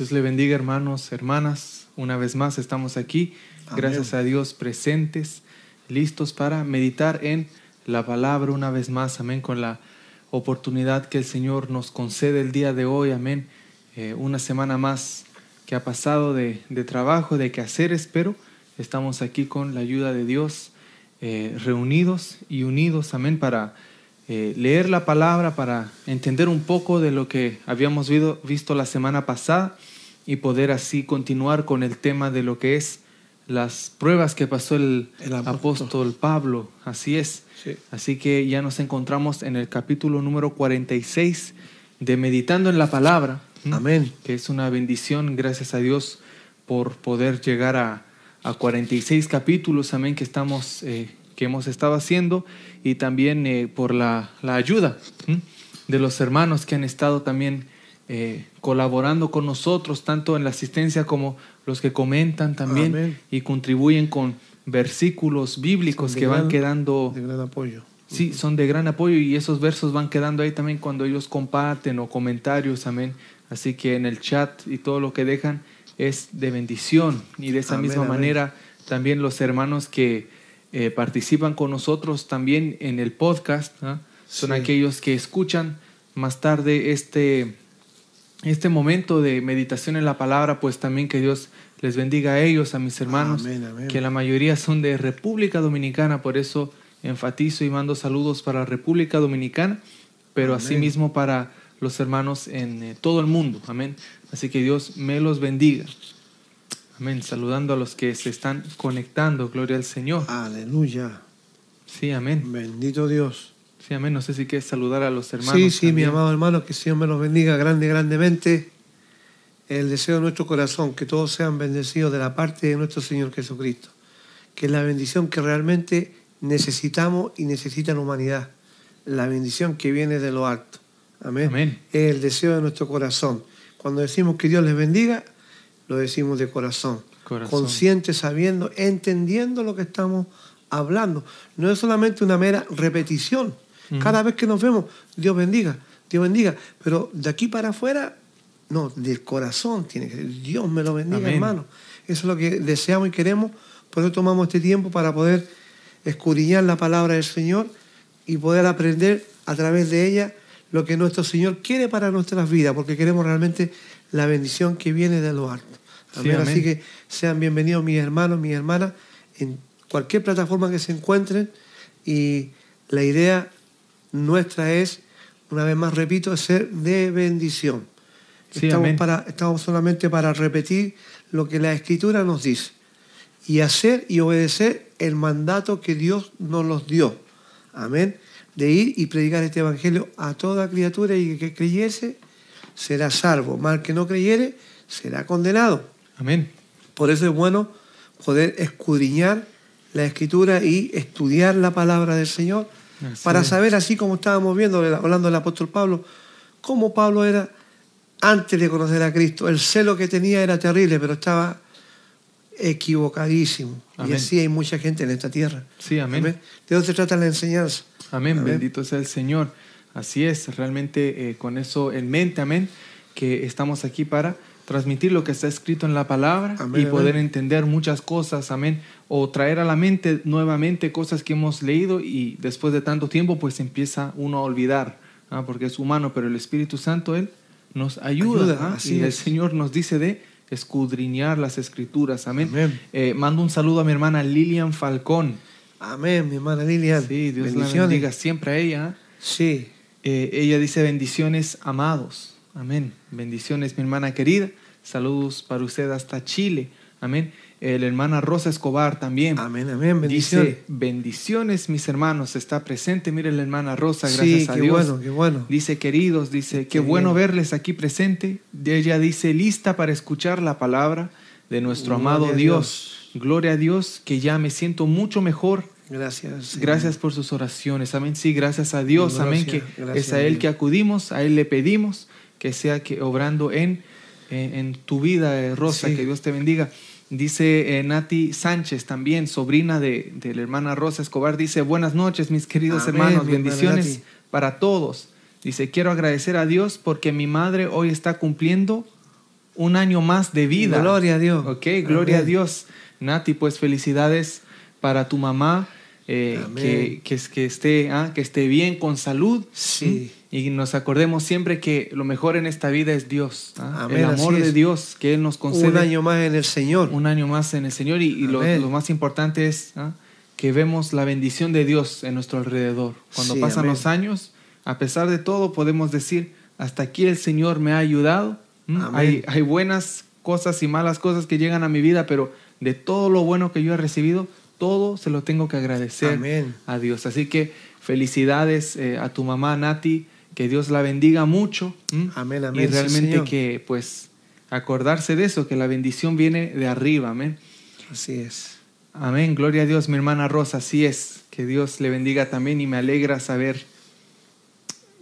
Dios le bendiga hermanos, hermanas. Una vez más estamos aquí, gracias a Dios, presentes, listos para meditar en la palabra una vez más, amén, con la oportunidad que el Señor nos concede el día de hoy, amén. Eh, una semana más que ha pasado de, de trabajo, de quehaceres, pero estamos aquí con la ayuda de Dios, eh, reunidos y unidos, amén, para eh, leer la palabra, para entender un poco de lo que habíamos visto la semana pasada y poder así continuar con el tema de lo que es las pruebas que pasó el, apóstol. Pablo. Así es. Así que ya nos encontramos en el capítulo número 46 de Meditando en la Palabra. Amén. Que es una bendición, gracias a Dios, por poder llegar a, a 46 capítulos, amén, que estamos, eh, que hemos estado haciendo y también eh, por la, la ayuda de los hermanos que han estado también eh, colaborando con nosotros, tanto en la asistencia como los que comentan también y contribuyen con versículos bíblicos que van quedando... De gran apoyo. Sí, son de gran apoyo y esos versos van quedando ahí también cuando ellos comparten o comentarios, amén. Así que en el chat y todo lo que dejan es de bendición y de esa misma manera también los hermanos que eh, participan con nosotros también en el podcast ¿ah? son aquellos que escuchan más tarde este, este momento de meditación en la palabra, pues también que Dios les bendiga a ellos, a mis hermanos, que la mayoría son de República Dominicana, por eso enfatizo y mando saludos para República Dominicana, pero asimismo para los hermanos en eh, todo el mundo. Amén. Así que Dios me los bendiga. Amén. Saludando a los que se están conectando. Gloria al Señor. Aleluya. Sí, amén. Bendito Dios. Sí, amén. No sé si quieres saludar a los hermanos. Sí, sí, mi amado hermano, que el Señor me los bendiga grande, grandemente. El deseo de nuestro corazón, que todos sean bendecidos de la parte de nuestro Señor Jesucristo. Que es la bendición que realmente necesitamos y necesita la humanidad. La bendición que viene de lo alto. Amén. Es el deseo de nuestro corazón. Cuando decimos que Dios les bendiga, lo decimos de corazón. Consciente, sabiendo, entendiendo lo que estamos hablando. No es solamente una mera repetición. Cada vez que nos vemos, Dios bendiga, Dios bendiga. Pero de aquí para afuera, no, del corazón tiene que ser. Dios me lo bendiga, hermano. Eso es lo que deseamos y queremos. Por eso tomamos este tiempo para poder escudriñar la palabra del Señor y poder aprender a través de ella lo que nuestro Señor quiere para nuestras vidas, porque queremos realmente la bendición que viene de lo alto. Así que sean bienvenidos mis hermanos, mis hermanas, en cualquier plataforma que se encuentren. Y la idea nuestra es, una vez más repito, ser de bendición. estamos, para, estamos solamente para repetir lo que la Escritura nos dice y hacer y obedecer el mandato que Dios nos los dio. Amén de ir y predicar este evangelio a toda criatura y que creyese será salvo, mal que no creyere será condenado. Amén. Por eso es bueno poder escudriñar la escritura y estudiar la palabra del Señor para saber, así como estábamos viendo, hablando del apóstol Pablo, cómo Pablo era antes de conocer a Cristo. El celo que tenía era terrible, pero estaba equivocadísimo. Y así hay mucha gente en esta tierra. Sí, amén. ¿De dónde se trata la enseñanza? Amén. Bendito sea el Señor. Así es, realmente eh, con eso en mente, amén, que estamos aquí para transmitir lo que está escrito en la palabra y poder entender muchas cosas, amén, o traer a la mente nuevamente cosas que hemos leído y después de tanto tiempo pues empieza uno a olvidar, ¿ah? porque es humano, pero el Espíritu Santo, Él nos ayuda, ¿ah? y el Señor nos dice de escudriñar las escrituras. Amén. Eh, mando un saludo a mi hermana Lilian Falcón. Amén, mi hermana Lilian. Sí, Dios la bendiga siempre a ella. Sí. Eh, ella dice bendiciones amados. Amén. Bendiciones, mi hermana querida. Saludos para usted hasta Chile. Amén la hermana Rosa Escobar también. Amén, amén. Dice, bendiciones, mis hermanos. Está presente. Mire la hermana Rosa, gracias a Dios. bueno, qué bueno. Dice, queridos, dice, qué, bueno verles aquí presente. Ella dice, lista para escuchar la palabra de nuestro amado Dios. Gloria a Dios, que ya me siento mucho mejor. Gracias. Gracias por sus oraciones. Amén. Sí, gracias a Dios. amén. Que es a Él que acudimos, a Él le pedimos que sea que obrando en, en, tu vida, eh, Rosa, que Dios te bendiga. Dice eh, Nati Sánchez también, sobrina de, la hermana Rosa Escobar, dice, buenas noches mis queridos hermanos, bendiciones para todos. Dice, quiero agradecer a Dios porque mi madre hoy está cumpliendo un año más de vida. Gloria a Dios. Ok, gloria a Dios. Nati, pues felicidades para tu mamá. Eh, que, que, que, esté, ah, que esté bien, con salud. Sí. Y nos acordemos siempre que lo mejor en esta vida es Dios. ¿ah? El amor de Dios que Él nos concede. Un año más en el Señor. Un año más en el Señor. Y, y lo, lo, más importante es ¿ah? que vemos la bendición de Dios en nuestro alrededor. Cuando sí, pasan amén. los años, a pesar de todo, podemos decir, hasta aquí el Señor me ha ayudado. Hay, hay buenas cosas y malas cosas que llegan a mi vida, pero de todo lo bueno que yo he recibido, todo se lo tengo que agradecer Amén. a Dios. Así que felicidades eh, a tu mamá Nati, que Dios la bendiga mucho. Amén, amén. Y realmente sí, que pues acordarse de eso, que la bendición viene de arriba. Amén. Así es. Amén, gloria a Dios, mi hermana Rosa, así es. Que Dios le bendiga también y me alegra saber,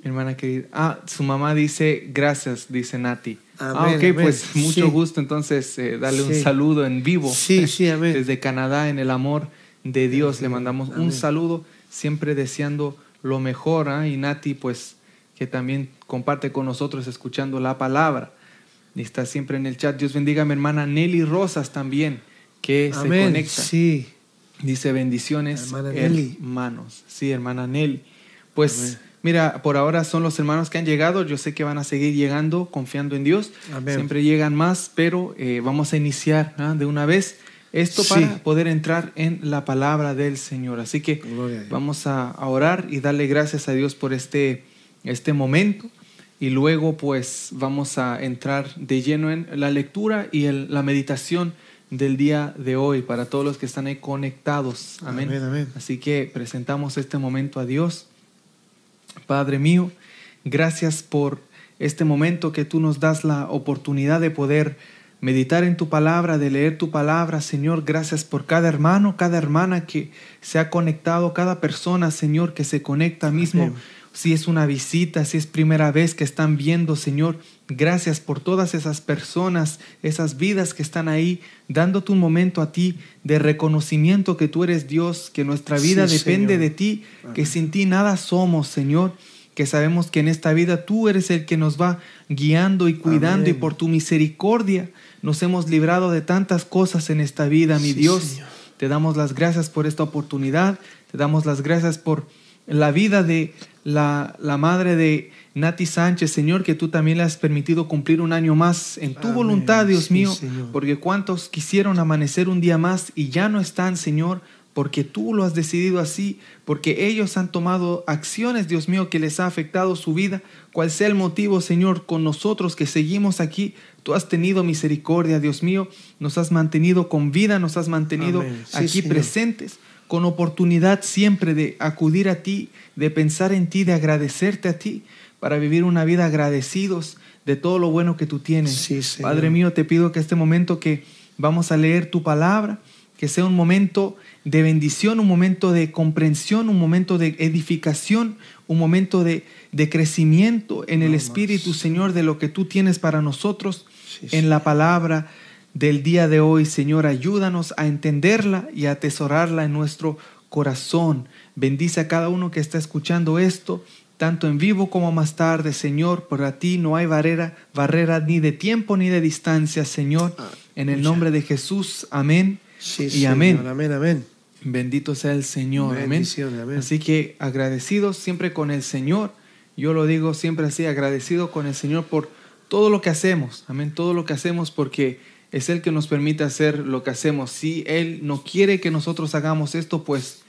mi hermana querida. Ah, su mamá dice, gracias, dice Nati. Amén, ah, ok, amén. pues mucho Sí. gusto entonces eh, darle un saludo en vivo. Sí, sí, amén. Desde Canadá, en el amor de Dios, le mandamos un saludo, siempre deseando lo mejor. ¿ah? Y Nati, pues, que también comparte con nosotros escuchando la palabra. Y está siempre en el chat. Dios bendiga a mi hermana Nelly Rosas también, que se conecta. Sí. Dice bendiciones, Hermana Nelly. hermanos. Sí, hermana Nelly. Pues. Mira, por ahora son los hermanos que han llegado. Yo sé que van a seguir llegando, confiando en Dios. Amén. Siempre llegan más, pero eh, vamos a iniciar ¿ah? de una vez esto Sí. para poder entrar en la palabra del Señor. Así que a vamos a, a orar y darle gracias a Dios por este, este momento. Y luego pues vamos a entrar de lleno en la lectura y el- la meditación del día de hoy para todos los que están ahí conectados. Amén. Amén, amén. Así que presentamos este momento a Dios. Padre mío, gracias por este momento que tú nos das la oportunidad de poder meditar en tu palabra, de leer tu palabra, Señor. Gracias por cada hermano, cada hermana que se ha conectado, cada persona, Señor, que se conecta mismo. Amén. Si es una visita, si es primera vez que están viendo, Señor, gracias por todas esas personas, esas vidas que están ahí, dándote un momento a ti de reconocimiento que tú eres Dios, que nuestra vida Sí, depende Señor. de ti, que sin ti nada somos, Señor, que sabemos que en esta vida tú eres el que nos va guiando y cuidando y por tu misericordia nos hemos librado de tantas cosas en esta vida, mi Sí, Dios. Señor. Te damos las gracias por esta oportunidad, te damos las gracias por la vida de la, la madre de Nati Sánchez, Señor, que tú también le has permitido cumplir un año más en tu Amén. voluntad, Dios Sí, mío, Señor. porque cuántos quisieron amanecer un día más y ya no están, Señor, porque tú lo has decidido así, porque ellos han tomado acciones, Dios mío, que les ha afectado su vida, cual sea el motivo, Señor, con nosotros que seguimos aquí, tú has tenido misericordia, Dios mío, nos has mantenido con vida, nos has mantenido Amén. Sí, aquí Señor. Con oportunidad siempre de acudir a ti, de pensar en ti, de agradecerte a ti, para vivir una vida agradecidos de todo lo bueno que tú tienes. Sí. Padre mío, te pido que este momento que vamos a leer tu palabra, que sea un momento de bendición, un momento de comprensión, un momento de edificación, un momento de, de crecimiento en el. Espíritu, Señor, de lo que tú tienes para nosotros Sí, en la palabra del día de hoy, Señor. Ayúdanos a entenderla y a atesorarla en nuestro corazón. Bendice a cada uno que está escuchando esto, tanto en vivo como más tarde, Señor. Para ti no hay barrera, barrera ni de tiempo ni de distancia, Señor. En el nombre de Jesús, amén. Sí, y Señor. amén. Amén, amén. Bendito sea el Señor. Amén. Así que agradecidos siempre con el Señor. Yo lo digo siempre así, agradecido con el Señor por todo lo que hacemos. Amén. Todo lo que hacemos porque es Él que nos permite hacer lo que hacemos. Si Él no quiere que nosotros hagamos esto, pues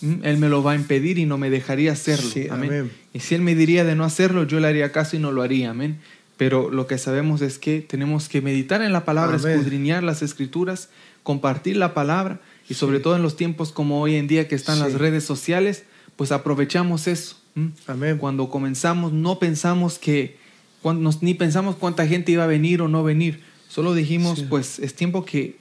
mm, Él me lo va a impedir y no me dejaría hacerlo. Sí, amén. amén. Y si Él me diría de no hacerlo, yo le haría caso y no lo haría. Amén. Pero lo que sabemos es que tenemos que meditar en la palabra, Amén. escudriñar las escrituras, compartir la palabra y sobre Sí. todo en los tiempos como hoy en día que están las redes sociales, pues aprovechamos eso. Amén. Cuando comenzamos no pensamos que, cuando ni pensamos cuánta gente iba a venir o no venir. Solo dijimos, Sí. pues es tiempo que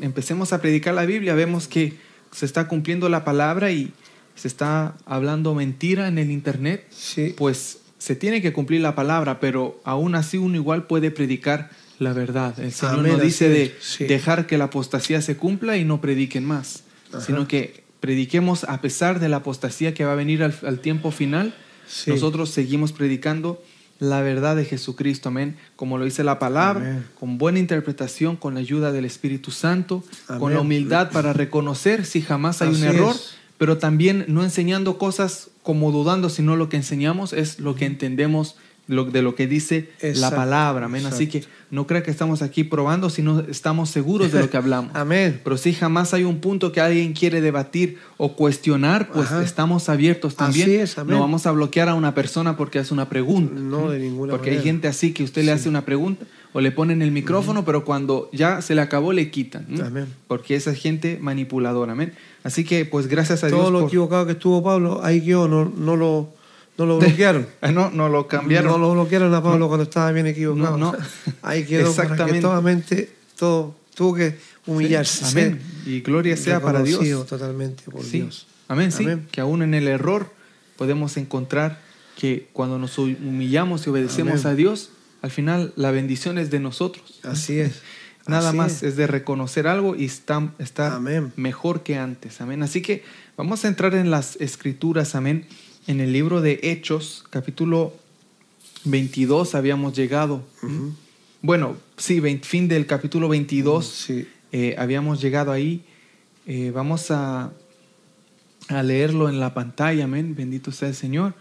empecemos a predicar la Biblia. Vemos que se está cumpliendo la palabra y se está hablando mentira en el Internet. Sí. Pues se tiene que cumplir la palabra, pero aún así uno igual puede predicar la verdad. El Señor Amén, no dice de sí. dejar que la apostasía se cumpla y no prediquen más, Ajá. sino que prediquemos a pesar de la apostasía que va a venir al, al tiempo final. Sí. Nosotros seguimos predicando la verdad de Jesucristo, amén. Como lo dice la palabra, Amén. con buena interpretación, con la ayuda del Espíritu Santo, con la humildad para reconocer si jamás hay un error, es. pero también no enseñando cosas como dudando, sino lo que enseñamos es lo que entendemos lo- de lo que dice la palabra, amén. Así que no crea que estamos aquí probando, sino estamos seguros de lo que hablamos. Amén. Pero si jamás hay un punto que alguien quiere debatir o cuestionar, pues Ajá. estamos abiertos también. Así es, amén. no vamos a bloquear a una persona porque hace una pregunta. No, de ninguna Porque hay manera. gente así que usted le hace una pregunta o le ponen el micrófono, pero cuando ya se le acabó le quitan. Amén. Porque esa es gente manipuladora. Amén. Así que, pues gracias a Todo Dios. lo por- equivocado que estuvo Pablo, ahí quedó, no, no, lo, no lo bloquearon. Ah, no, no lo cambiaron. No lo bloquearon a Pablo cuando estaba bien equivocado. No, no. Ahí quedó para que Exactamente. todo tuvo que Sí, humillarse. amén. ser Y gloria sea para Dios. totalmente por Sí. Dios. Amén, sí. Amén. Que aún en el error podemos encontrar que cuando nos humillamos y obedecemos Amén. a Dios, al final la bendición es de nosotros. Así es. Nada Así más es. es. de reconocer algo y está, está Amén. mejor que antes. Amén. Así que vamos a entrar en las escrituras. Amén. En el libro de Hechos, capítulo 22, habíamos llegado. Ujú. Bueno, sí, fin del capítulo 22. Sí. Eh, habíamos llegado ahí. Eh, vamos a, a leerlo en la pantalla, amén. Bendito sea el Señor.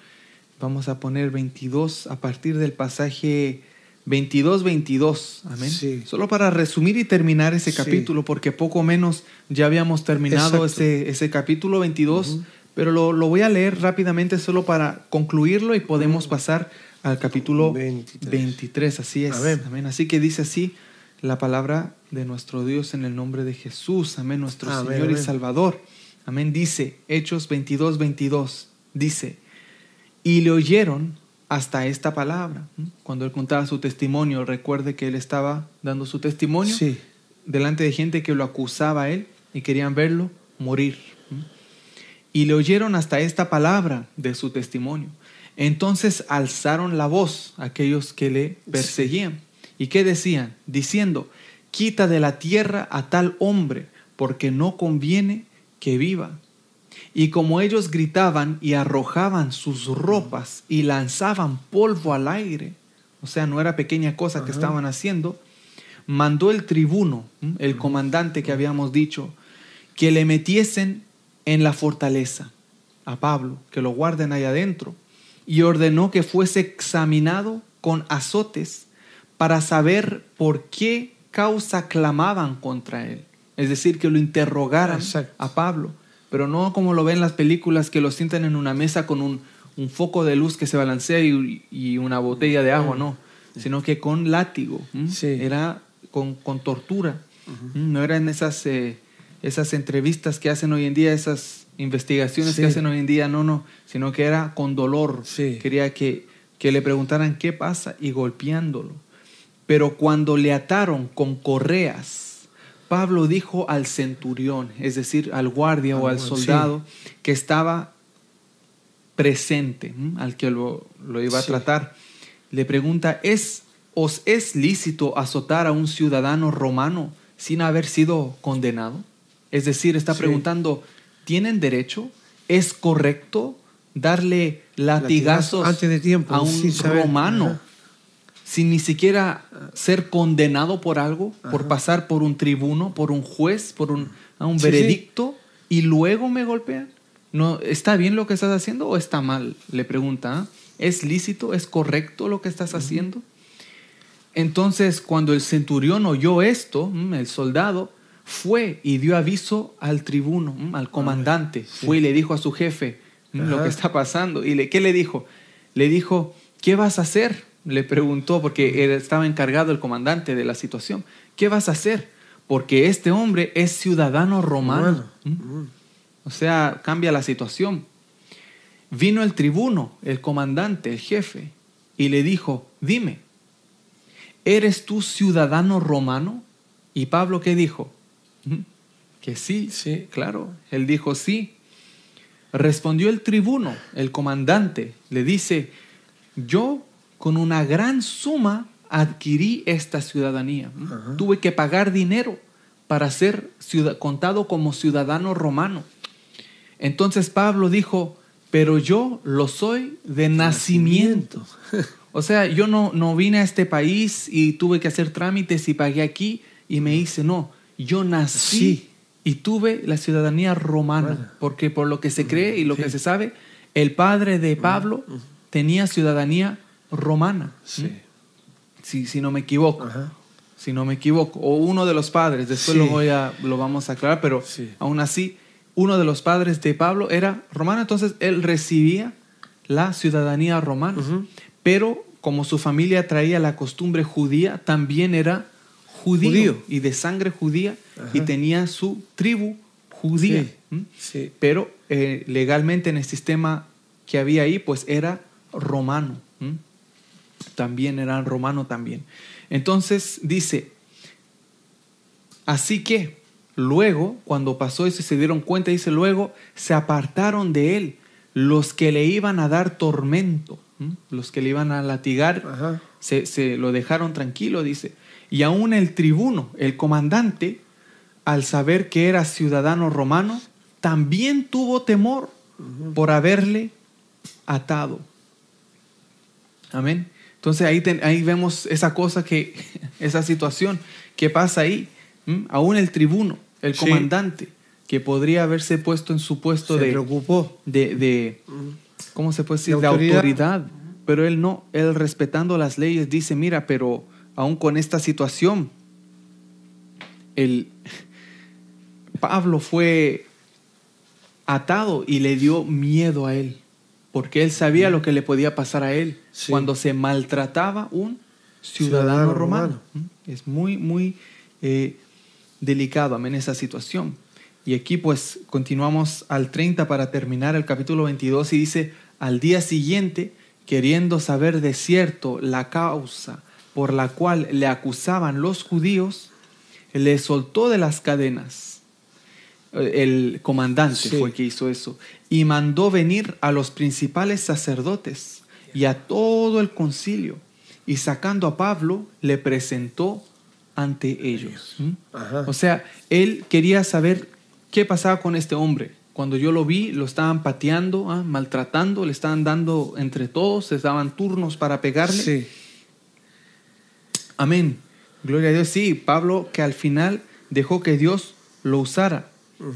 Vamos a poner 22 a partir del pasaje 22, 22, amén. Sí. Solo para resumir y terminar ese Sí. capítulo, porque poco menos ya habíamos terminado ese, ese capítulo 22, pero lo, lo voy a leer rápidamente solo para concluirlo y podemos pasar al capítulo 23. 23, así es. Amén. Amén. Así que dice así la palabra de nuestro Dios en el nombre de Jesús. Amén. Nuestro Amén, Señor y. Salvador. Amén. Dice, Hechos 22, 22. Dice, y le oyeron hasta esta palabra. ¿Mm? Cuando él contaba su testimonio, recuerde que él estaba dando su testimonio Sí. delante de gente que lo acusaba a él y querían verlo morir. Y le oyeron hasta esta palabra de su testimonio. Entonces alzaron la voz aquellos que le perseguían. ¿Y qué decían? Diciendo, quita de la tierra a tal hombre, porque no conviene que viva. Y como ellos gritaban y arrojaban sus ropas y lanzaban polvo al aire, o sea, no era pequeña cosa que Ajá. estaban haciendo, mandó el tribuno, el comandante que habíamos dicho, que le metiesen en la fortaleza a Pablo, que lo guarden ahí adentro, y ordenó que fuese examinado con azotes para saber por qué causa clamaban contra él. Es decir, que lo interrogaran Exacto. a Pablo, pero no como lo ven en las películas, que lo sientan en una mesa con un, un foco de luz que se balancea y, y una botella de agua, no, sino que con látigo, era con, con tortura, ¿m? no eran esas, eh, esas entrevistas que hacen hoy en día, esas investigaciones Sí. que hacen hoy en día, no, no, sino que era con dolor, Sí. quería que, que le preguntaran qué pasa y golpeándolo. Pero cuando le ataron con correas, Pablo dijo al centurión, es decir, al guardia o Al soldado que estaba presente, ¿m? al que lo, lo iba a tratar, le pregunta, ¿es, ¿os es lícito azotar a un ciudadano romano sin haber sido condenado? Es decir, está Sí. preguntando, ¿tienen derecho? ¿Es correcto darle latigazos Antes de tiempo, a un romano Ajá. sin ni siquiera ser condenado por algo, por pasar por un tribuno, por un juez, por un, a un Sí, sí. veredicto y luego me golpean? No, ¿Está bien lo que estás haciendo o está mal? Le pregunta. ¿ah? ¿Es lícito? ¿Es correcto lo que estás haciendo? Entonces, cuando el centurión oyó esto, mm, el soldado fue y dio aviso al tribuno, mm, al comandante. Fue y le dijo a su jefe lo que está pasando. ¿Y le, qué le dijo? Le dijo, ¿qué vas a hacer? Le preguntó, porque él estaba encargado el comandante de la situación. ¿Qué vas a hacer? Porque este hombre es ciudadano romano. Romano. Mm. Mm. O sea, cambia la situación. Vino el tribuno, el comandante, el jefe, y le dijo, dime, ¿eres tú ciudadano romano? Y Pablo, ¿qué dijo? "Mm, Que sí, Sí. claro. Él dijo, sí. Respondió el tribuno, el comandante, le dice, yo con una gran suma adquirí esta ciudadanía. Tuve que pagar dinero para ser ciudad- contado como ciudadano romano. Entonces Pablo dijo, pero yo lo soy de nacimiento. O sea, yo no, no vine a este país y tuve que hacer trámites y pagué aquí y me hice, no, yo nací y tuve la ciudadanía romana, porque por lo que se cree y lo que se sabe, el padre de Pablo tenía ciudadanía romana. Si, si no me equivoco. Si no me equivoco. O uno de los padres, después lo, voy a, lo vamos a aclarar, pero aún así, uno de los padres de Pablo era romano, entonces él recibía la ciudadanía romana. Pero como su familia traía la costumbre judía, también era judío, y de sangre judía y tenía su tribu judía. Pero eh, legalmente en el sistema que había ahí, pues era romano. También era romano también. Entonces dice, así que luego, cuando pasó eso se dieron cuenta, dice, luego se apartaron de él los que le iban a dar tormento los que le iban a latigar, se, lo dejaron tranquilo, dice. Y aún el tribuno, el comandante, al saber que era ciudadano romano, también tuvo temor por haberle atado. Amén. Entonces ahí, ahí vemos esa cosa que, esa situación que pasa ahí. Aún el tribuno, el comandante, que podría haberse puesto en su puesto se de, preocupó. de, de ¿cómo se puede decir? De autoridad. Pero él no, él respetando las leyes dice, mira, pero aún con esta situación, el Pablo fue atado y le dio miedo a él, porque él sabía lo que le podía pasar a él cuando se maltrataba un ciudadano, romano. Es muy, muy eh, delicado, amén, esa situación. Y aquí pues continuamos al 30 para terminar el capítulo 22 y dice, al día siguiente, queriendo saber de cierto la causa por la cual le acusaban los judíos, le soltó de las cadenas. El comandante fue el que hizo eso. Y mandó venir a los principales sacerdotes y a todo el concilio. Y sacando a Pablo, le presentó ante ellos. ¿Mm? O sea, él quería saber qué pasaba con este hombre. Cuando yo lo vi, lo estaban pateando, ¿ah? maltratando, le estaban dando entre todos, les daban turnos para pegarle. Sí. Amén. Gloria a Dios. Sí, Pablo que al final dejó que Dios lo usara.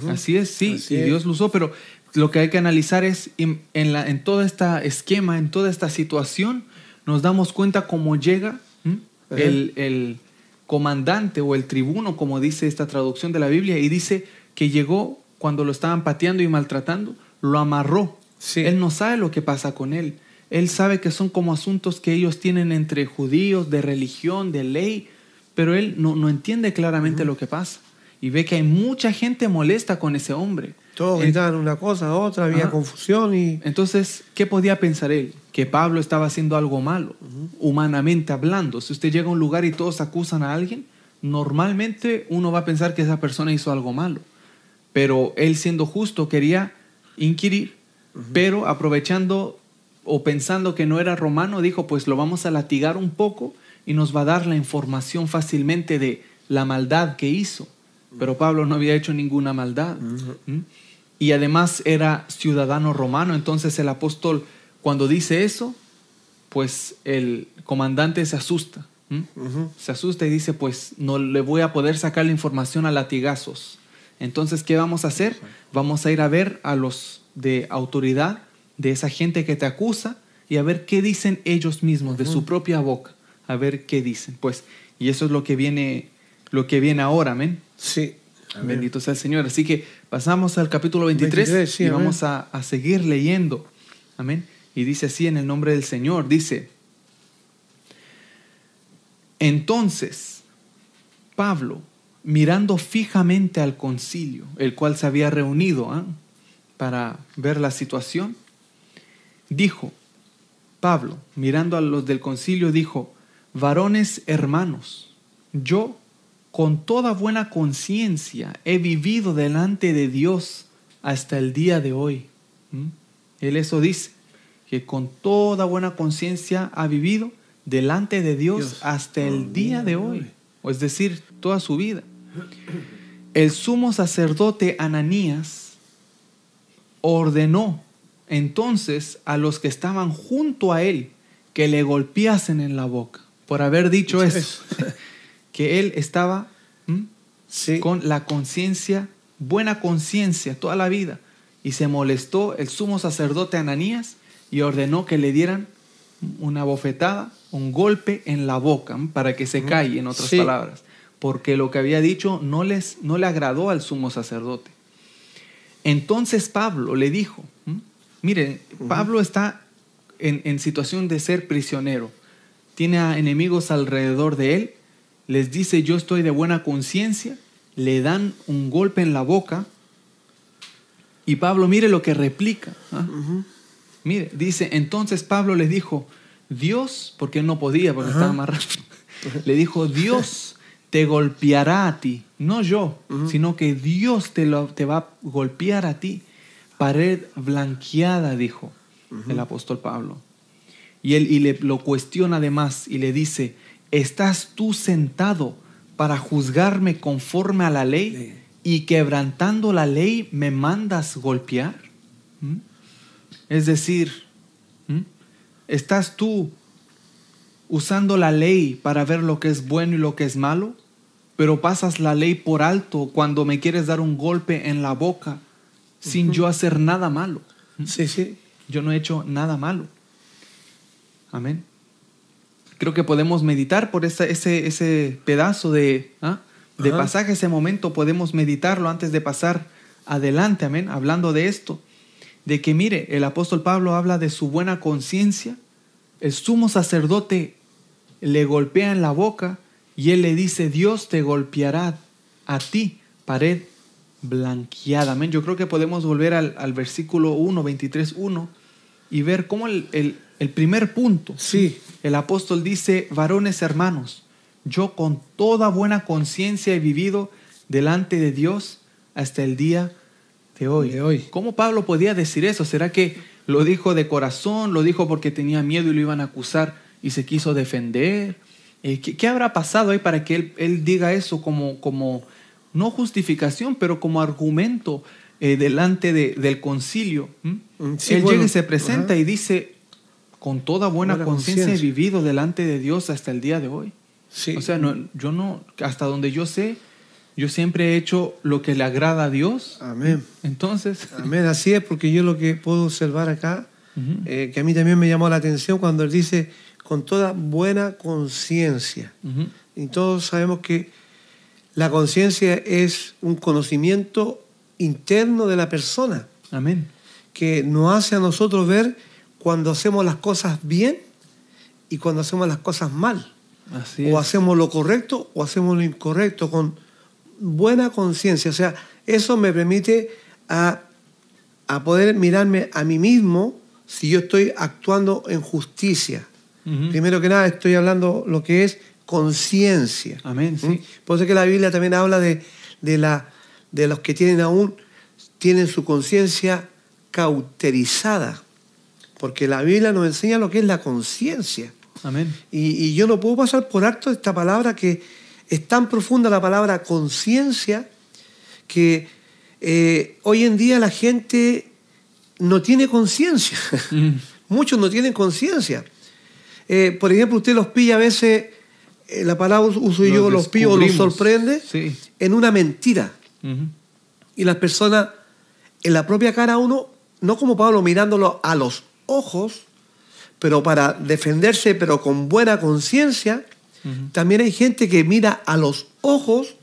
Así es, sí, y Dios lo usó, pero lo que hay que analizar es en, la, en todo este esquema, en toda esta situación, nos damos cuenta cómo llega el, el comandante o el tribuno, como dice esta traducción de la Biblia, y dice que llegó cuando lo estaban pateando y maltratando, lo amarró. Él no sabe lo que pasa con él. Él sabe que son como asuntos que ellos tienen entre judíos, de religión, de ley, pero él no, no entiende claramente lo que pasa. Y ve que hay mucha gente molesta con ese hombre. Todos gritaban una cosa, otra, había confusión y... Entonces, ¿qué podía pensar él? Que Pablo estaba haciendo algo malo, humanamente hablando. Si usted llega a un lugar y todos acusan a alguien, normalmente uno va a pensar que esa persona hizo algo malo. Pero él siendo justo quería inquirir, pero aprovechando o pensando que no era romano, dijo, pues lo vamos a latigar un poco y nos va a dar la información fácilmente de la maldad que hizo. Pero Pablo no había hecho ninguna maldad. Y además era ciudadano romano, entonces el apóstol cuando dice eso, pues el comandante se asusta. Se asusta y dice, pues no le voy a poder sacar la información a latigazos. Entonces, ¿qué vamos a hacer? Vamos a ir a ver a los de autoridad, de esa gente que te acusa, y a ver qué dicen ellos mismos, de su propia boca, a ver qué dicen. Pues, y eso es lo que viene, lo que viene ahora, amén. Sí. Bendito sea el Señor. Así que pasamos al capítulo 23, y vamos a, a seguir leyendo. Amén. Y dice así en el nombre del Señor, dice, entonces, Pablo, mirando fijamente al concilio, el cual se había reunido ¿ah? para ver la situación, dijo, Pablo, mirando a los del concilio, dijo, varones hermanos, yo con toda buena conciencia he vivido delante de Dios hasta el día de hoy. ¿Mm? Él eso dice, que con toda buena conciencia ha vivido delante de Dios, hasta el día de hoy, o es decir, toda su vida el sumo sacerdote Ananías ordenó entonces a los que estaban junto a él que le golpeasen en la boca por haber dicho eso, que él estaba con la conciencia, buena conciencia toda la vida, y se molestó el sumo sacerdote Ananías y ordenó que le dieran una bofetada, un golpe en la boca, para que se calle, en otras palabras, porque lo que había dicho no, les, no le agradó al sumo sacerdote. Entonces Pablo le dijo, miren, Pablo está en, en situación de ser prisionero, tiene a enemigos alrededor de él, les dice yo estoy de buena conciencia, le dan un golpe en la boca. Y Pablo mire lo que replica. ¿ah? Mire, dice, entonces Pablo le dijo, Dios, porque él no podía, porque estaba más rápido, le dijo, Dios te golpeará a ti, no yo, sino que Dios te, lo, te va a golpear a ti. Pared blanqueada, dijo el apóstol Pablo. Y él y le, lo cuestiona además y le dice, ¿estás tú sentado para juzgarme conforme a la ley y quebrantando la ley me mandas golpear? ¿Mm? Es decir, ¿Mm? ¿estás tú usando la ley para ver lo que es bueno y lo que es malo? Pero pasas la ley por alto cuando me quieres dar un golpe en la boca sin yo hacer nada malo. Sí, sí. Yo no he hecho nada malo. Amén. Creo que podemos meditar por ese, ese, ese pedazo de, ¿ah? de pasaje, ese momento, podemos meditarlo antes de pasar adelante, amén, hablando de esto, de que mire, el apóstol Pablo habla de su buena conciencia, el sumo sacerdote le golpea en la boca y él le dice, Dios te golpeará a ti, pared blanqueada. Amén. Yo creo que podemos volver al, al versículo 1, 23, 1 y ver cómo el, el, el primer punto, sí. el apóstol dice, varones hermanos, yo con toda buena conciencia he vivido delante de Dios hasta el día de hoy. De hoy. ¿Cómo Pablo podía decir eso? ¿Será que lo dijo de corazón? ¿Lo dijo porque tenía miedo y lo iban a acusar y se quiso defender? Eh, ¿qué, ¿qué, habrá pasado ahí para que él, él diga eso como, como, no justificación, pero como argumento eh, delante de, del concilio? ¿Mm? Sí, él bueno, llega y se presenta ajá. y dice, con toda buena, buena conciencia he vivido delante de Dios hasta el día de hoy. Sí. O sea, no, yo no, hasta donde yo sé, yo siempre he hecho lo que le agrada a Dios. Amén. Entonces. Amén, así es, porque yo lo que puedo observar acá, uh -huh. eh, que a mí también me llamó la atención cuando él dice, con toda buena conciencia. Uh -huh. Y todos sabemos que la conciencia es un conocimiento interno de la persona. Amén. Que nos hace a nosotros ver cuando hacemos las cosas bien y cuando hacemos las cosas mal. Así o hacemos lo correcto o hacemos lo incorrecto con buena conciencia. O sea, eso me permite a, a, poder mirarme a mí mismo si yo estoy actuando en justicia. Uh -huh. Primero que nada, estoy hablando lo que es conciencia. Amén. Sí. ¿Mm? Por eso que la Biblia también habla de, de, la, de los que tienen aún, tienen su conciencia cauterizada. Porque la Biblia nos enseña lo que es la conciencia. Amén. Y, y, yo no puedo pasar por alto esta palabra que es tan profunda, la palabra conciencia, que eh, hoy en día la gente no tiene conciencia. Mm. Muchos no tienen conciencia. Eh, por ejemplo, usted los pilla a veces, la palabra uso yo, los pillo, los sorprende sí. en una mentira. Uh -huh. Y las personas, en la propia cara uno, no como Pablo mirándolo a los ojos, pero para defenderse, pero con buena conciencia, uh -huh. también hay gente que mira a los ojos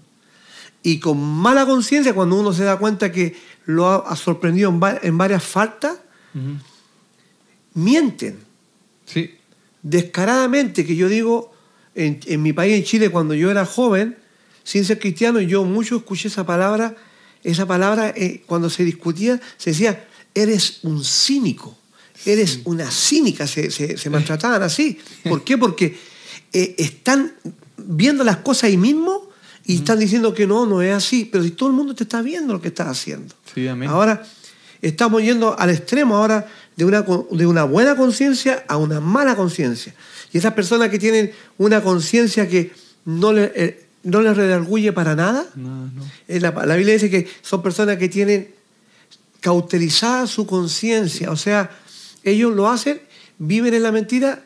y con mala conciencia, cuando uno se da cuenta que lo ha, sorprendido en, va en varias faltas, uh -huh. mienten. Sí. Descaradamente, que yo digo, en, en, mi país, en Chile, cuando yo era joven, sin ser cristiano, yo mucho escuché esa palabra, esa palabra, eh, cuando se discutía, se decía, eres un cínico eres sí. una cínica, se, se, se, maltrataban así. ¿Por qué? Porque eh, están viendo las cosas ahí mismo y mm. están diciendo que no, no es así, pero si todo el mundo te está viendo lo que estás haciendo. Sí, amén. Ahora estamos yendo al extremo ahora de una, de una buena conciencia a una mala conciencia. Y esas personas que tienen una conciencia que no le, eh, no les redarguye para nada, no, no. La, la Biblia dice que son personas que tienen cauterizada su conciencia. O sea, ellos lo hacen, viven en la mentira,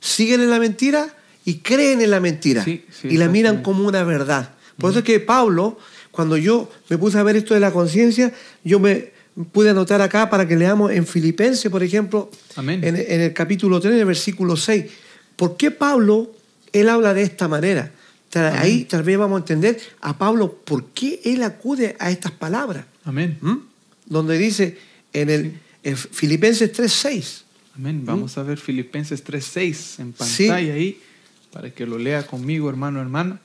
siguen en la mentira y creen en la mentira. Sí, sí, y la miran como una verdad. Por eso es que Pablo, cuando yo me puse a ver esto de la conciencia, yo me pude anotar acá para que leamos en Filipenses, por ejemplo, Amén. en, en el capítulo 3, en el versículo 6. ¿Por qué Pablo, él habla de esta manera? Ahí tal vez vamos a entender a Pablo por qué él acude a estas palabras. Amén. ¿Mm? Donde dice en el en Filipenses 3:6. Amén. Vamos a ver Filipenses 3.6 en Sí. pantalla ahí para que lo lea conmigo, hermano, hermana.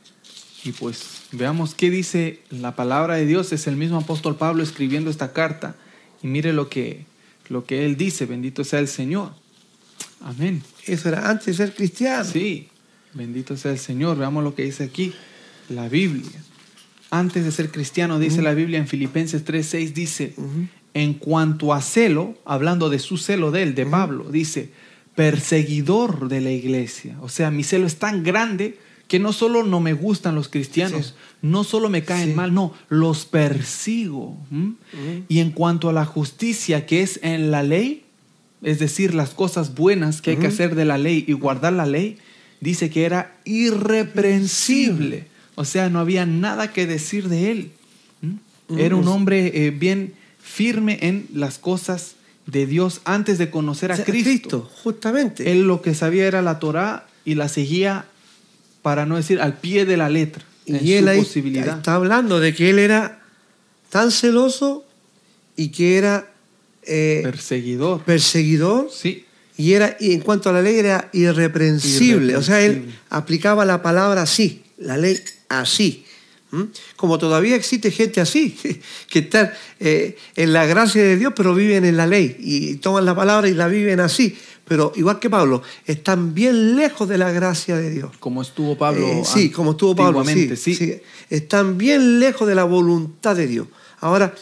Y pues veamos qué dice la palabra de Dios. Es el mismo apóstol Pablo escribiendo esta carta. Y mire lo que, lo que él dice. Bendito sea el Señor. Amén. Eso era antes de ser cristiano. Sí, bendito sea el Señor. Veamos lo que dice aquí la Biblia. Antes de ser cristiano, dice la Biblia en Filipenses 3:6, dice, en cuanto a celo, hablando de su celo de él, de Pablo, dice, perseguidor de la iglesia. O sea, mi celo es tan grande que no solo no me gustan los cristianos, Sí. no solo me caen Sí. mal, no, los persigo. Y en cuanto a la justicia que es en la ley, es decir, las cosas buenas que hay que hacer de la ley y guardar la ley, dice que era irreprensible. O sea, no había nada que decir de él. Era un Ujú. hombre eh, bien firme en las cosas de Dios antes de conocer a O sea, Cristo. justamente. Él lo que sabía era la Torá y la seguía, para no decir al pie de la letra, en y él su ahí posibilidad. está hablando de que él era tan celoso y que era eh, Perseguidor. perseguidor sí, y era y en cuanto a la ley era irreprensible. O sea, él Irreprensible. aplicaba la palabra así, la ley así. ¿Mm? Como todavía existe gente así, que están eh, en la gracia de Dios, pero viven en la ley y toman la palabra y la viven así. Pero igual que Pablo, están bien lejos de la gracia de Dios. como estuvo Pablo. Eh, sí, como estuvo Pablo. Sí, antiguamente, sí. sí. Están bien lejos de la voluntad de Dios. Ahora,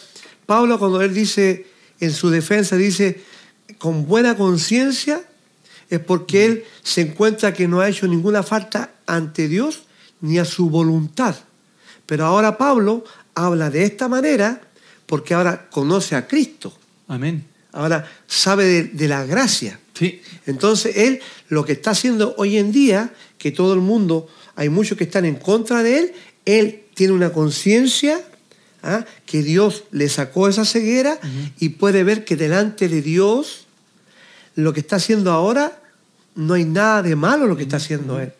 Pablo cuando él dice, en su defensa, dice, con buena conciencia, es porque él se encuentra que no ha hecho ninguna falta ante Dios ni a su voluntad. Pero ahora Pablo habla de esta manera porque ahora conoce a Cristo. Amén. Ahora sabe de, de la gracia. Sí, Entonces él lo que está haciendo hoy en día, que todo el mundo, hay muchos que están en contra de él, él tiene una conciencia ¿ah? que Dios le sacó esa ceguera y puede ver que delante de Dios lo que está haciendo ahora no hay nada de malo lo que está haciendo él.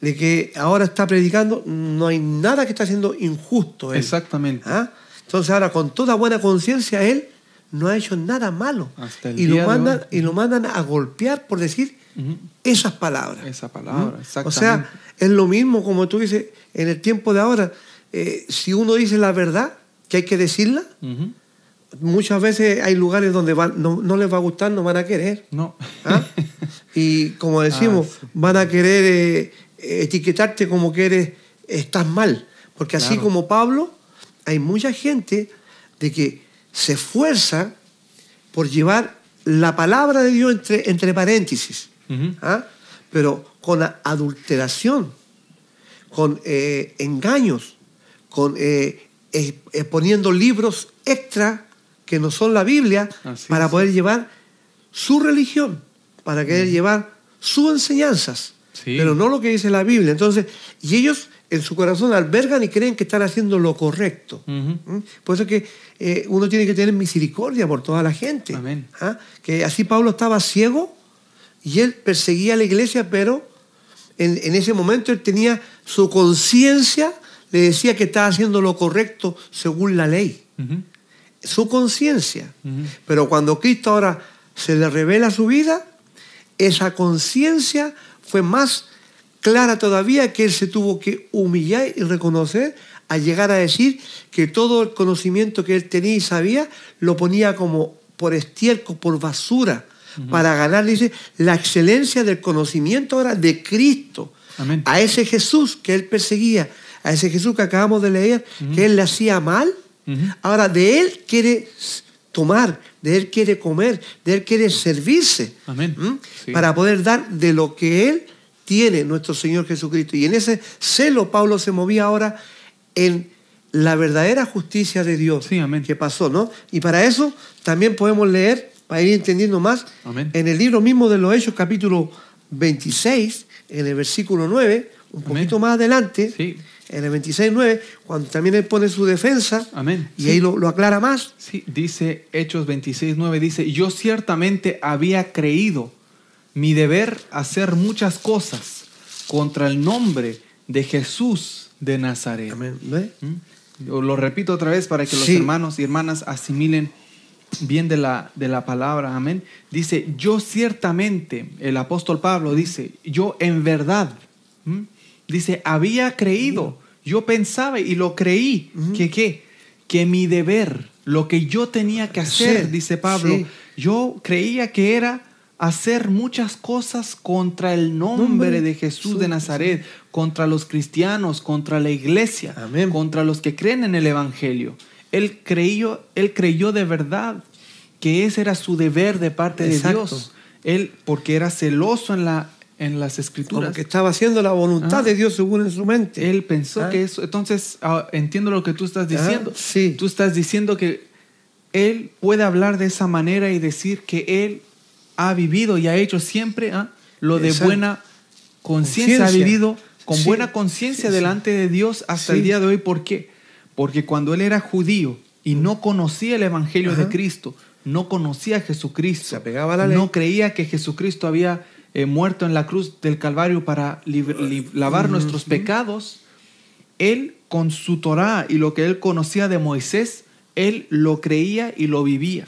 De que ahora está predicando, no hay nada que está haciendo injusto él. exactamente. ¿Ah? Entonces ahora con toda buena conciencia él no ha hecho nada malo. Hasta el Y día lo, de mandan, hoy. y lo mandan a golpear por decir Ujú. esas palabras. Esa palabra, ¿Mm? exactamente. O sea, es lo mismo como tú dices, en el tiempo de ahora, eh, si uno dice la verdad, que hay que decirla, muchas veces hay lugares donde van- no, no les va a gustar, no van a querer. No. ¿ah? Y como decimos, Ah, sí. van a querer eh, etiquetarte como que eres, estás mal. Porque así Claro. como Pablo, hay mucha gente de que se esfuerza por llevar la palabra de Dios entre, entre paréntesis. ¿ah? pero con a- adulteración, con eh, engaños, con eh, eh, eh, poniendo libros extra que no son la Biblia Así para es. poder llevar su religión, para querer llevar sus enseñanzas, Sí. pero no lo que dice la Biblia. Entonces, y ellos en su corazón albergan y creen que están haciendo lo correcto. ¿Mm? Por eso es que eh, uno tiene que tener misericordia por toda la gente. Amén. ¿Ah? Que así Pablo estaba ciego y él perseguía a la iglesia, pero en, en ese momento él tenía su conciencia, le decía que estaba haciendo lo correcto según la ley. Su conciencia. Pero cuando Cristo ahora se le revela su vida, esa conciencia fue más clara todavía que él se tuvo que humillar y reconocer a llegar a decir que todo el conocimiento que él tenía y sabía lo ponía como por estiércol, por basura, para ganar, dice, la excelencia del conocimiento ahora de Cristo. Amén. A ese Jesús que él perseguía, a ese Jesús que acabamos de leer, que él le hacía mal, ahora de él quiere tomar, de él quiere comer, de él quiere servirse. Amén. Sí. Para poder dar de lo que él tiene, nuestro Señor Jesucristo. Y en ese celo Pablo se movía ahora en la verdadera justicia de Dios Sí, amén. que pasó, ¿no? Y para eso también podemos leer, para ir entendiendo más, Amén. en el libro mismo de los Hechos, capítulo 26, en el versículo 9, un Amén. poquito más adelante, Sí. En el 26, 9, cuando también él pone su defensa, Amén. y Sí. ahí lo, lo aclara más. Sí, dice Hechos 26, 9, dice, yo ciertamente había creído mi deber hacer muchas cosas contra el nombre de Jesús de Nazaret. Amén. ¿Ve? ¿Mm? Yo lo repito otra vez para que los Sí. hermanos y hermanas asimilen bien de la, de la palabra. Amén. Dice, yo ciertamente, el apóstol Pablo dice, yo en verdad, ¿m? Dice, había creído, yo pensaba y lo creí, que qué, que mi deber, lo que yo tenía que hacer, Sí, dice Pablo, sí. yo creía que era hacer muchas cosas contra el nombre Nombre de Jesús de Nazaret, contra los cristianos, contra la iglesia, Amén. contra los que creen en el Evangelio. Él creyó, él creyó de verdad que ese era su deber de parte Exacto. de Dios. Él, porque era celoso en, la, en las escrituras, Porque estaba haciendo la voluntad Ah. de Dios según en su mente. él pensó Ah. que eso. Entonces, ah, entiendo lo que tú estás diciendo. Sí. Tú estás diciendo que él puede hablar de esa manera y decir que él ha vivido y ha hecho siempre lo de Exacto. buena conciencia, ha vivido con Sí. buena conciencia Sí, delante de Dios hasta el día de hoy. ¿Por qué? Porque cuando él era judío y no conocía el Evangelio de. Cristo, no conocía a Jesucristo, Se apegaba a la ley. no creía que Jesucristo había eh, muerto en la cruz del Calvario para lavar nuestros pecados, él con su Torá y lo que él conocía de Moisés, él lo creía y lo vivía.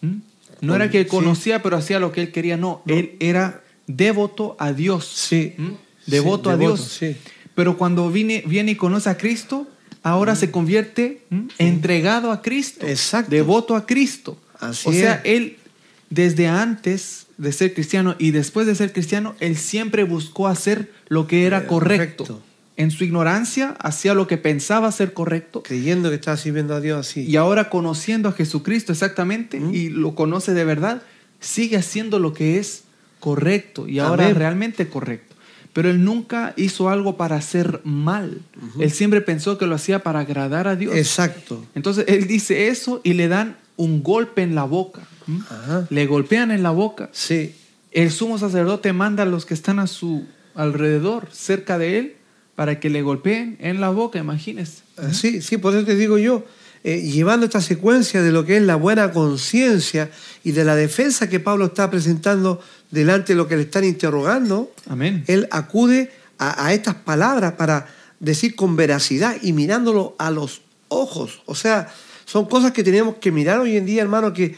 ¿Mm? No era que Sí. conocía pero hacía lo que él quería, no, él era devoto a Dios. Sí. ¿Mm? Devoto Sí, a devoto, Dios. sí. Pero cuando viene, viene y conoce a Cristo, ahora se convierte entregado a Cristo. Exacto. Devoto a Cristo. Así o sea, es. él desde antes de ser cristiano y después de ser cristiano, él siempre buscó hacer lo que era correcto. correcto. En su ignorancia hacía lo que pensaba ser correcto. Creyendo que estaba sirviendo a Dios así. Y ahora conociendo a Jesucristo exactamente Mm. y lo conoce de verdad, sigue haciendo lo que es correcto y ahora Amén. realmente correcto. Pero él nunca hizo algo para hacer mal. Él siempre pensó que lo hacía para agradar a Dios. Exacto. Entonces él dice eso y le dan un golpe en la boca. ¿m? Ajá. Le golpean en la boca. Sí. El sumo sacerdote manda a los que están a su alrededor, cerca de él, para que le golpeen en la boca, imagínese. Ah, Sí, sí, por eso te digo yo, eh, llevando esta secuencia de lo que es la buena conciencia y de la defensa que Pablo está presentando delante de lo que le están interrogando, Amén. él acude a, a estas palabras para decir con veracidad y mirándolo a los ojos. O sea, son cosas que tenemos que mirar hoy en día, hermano, que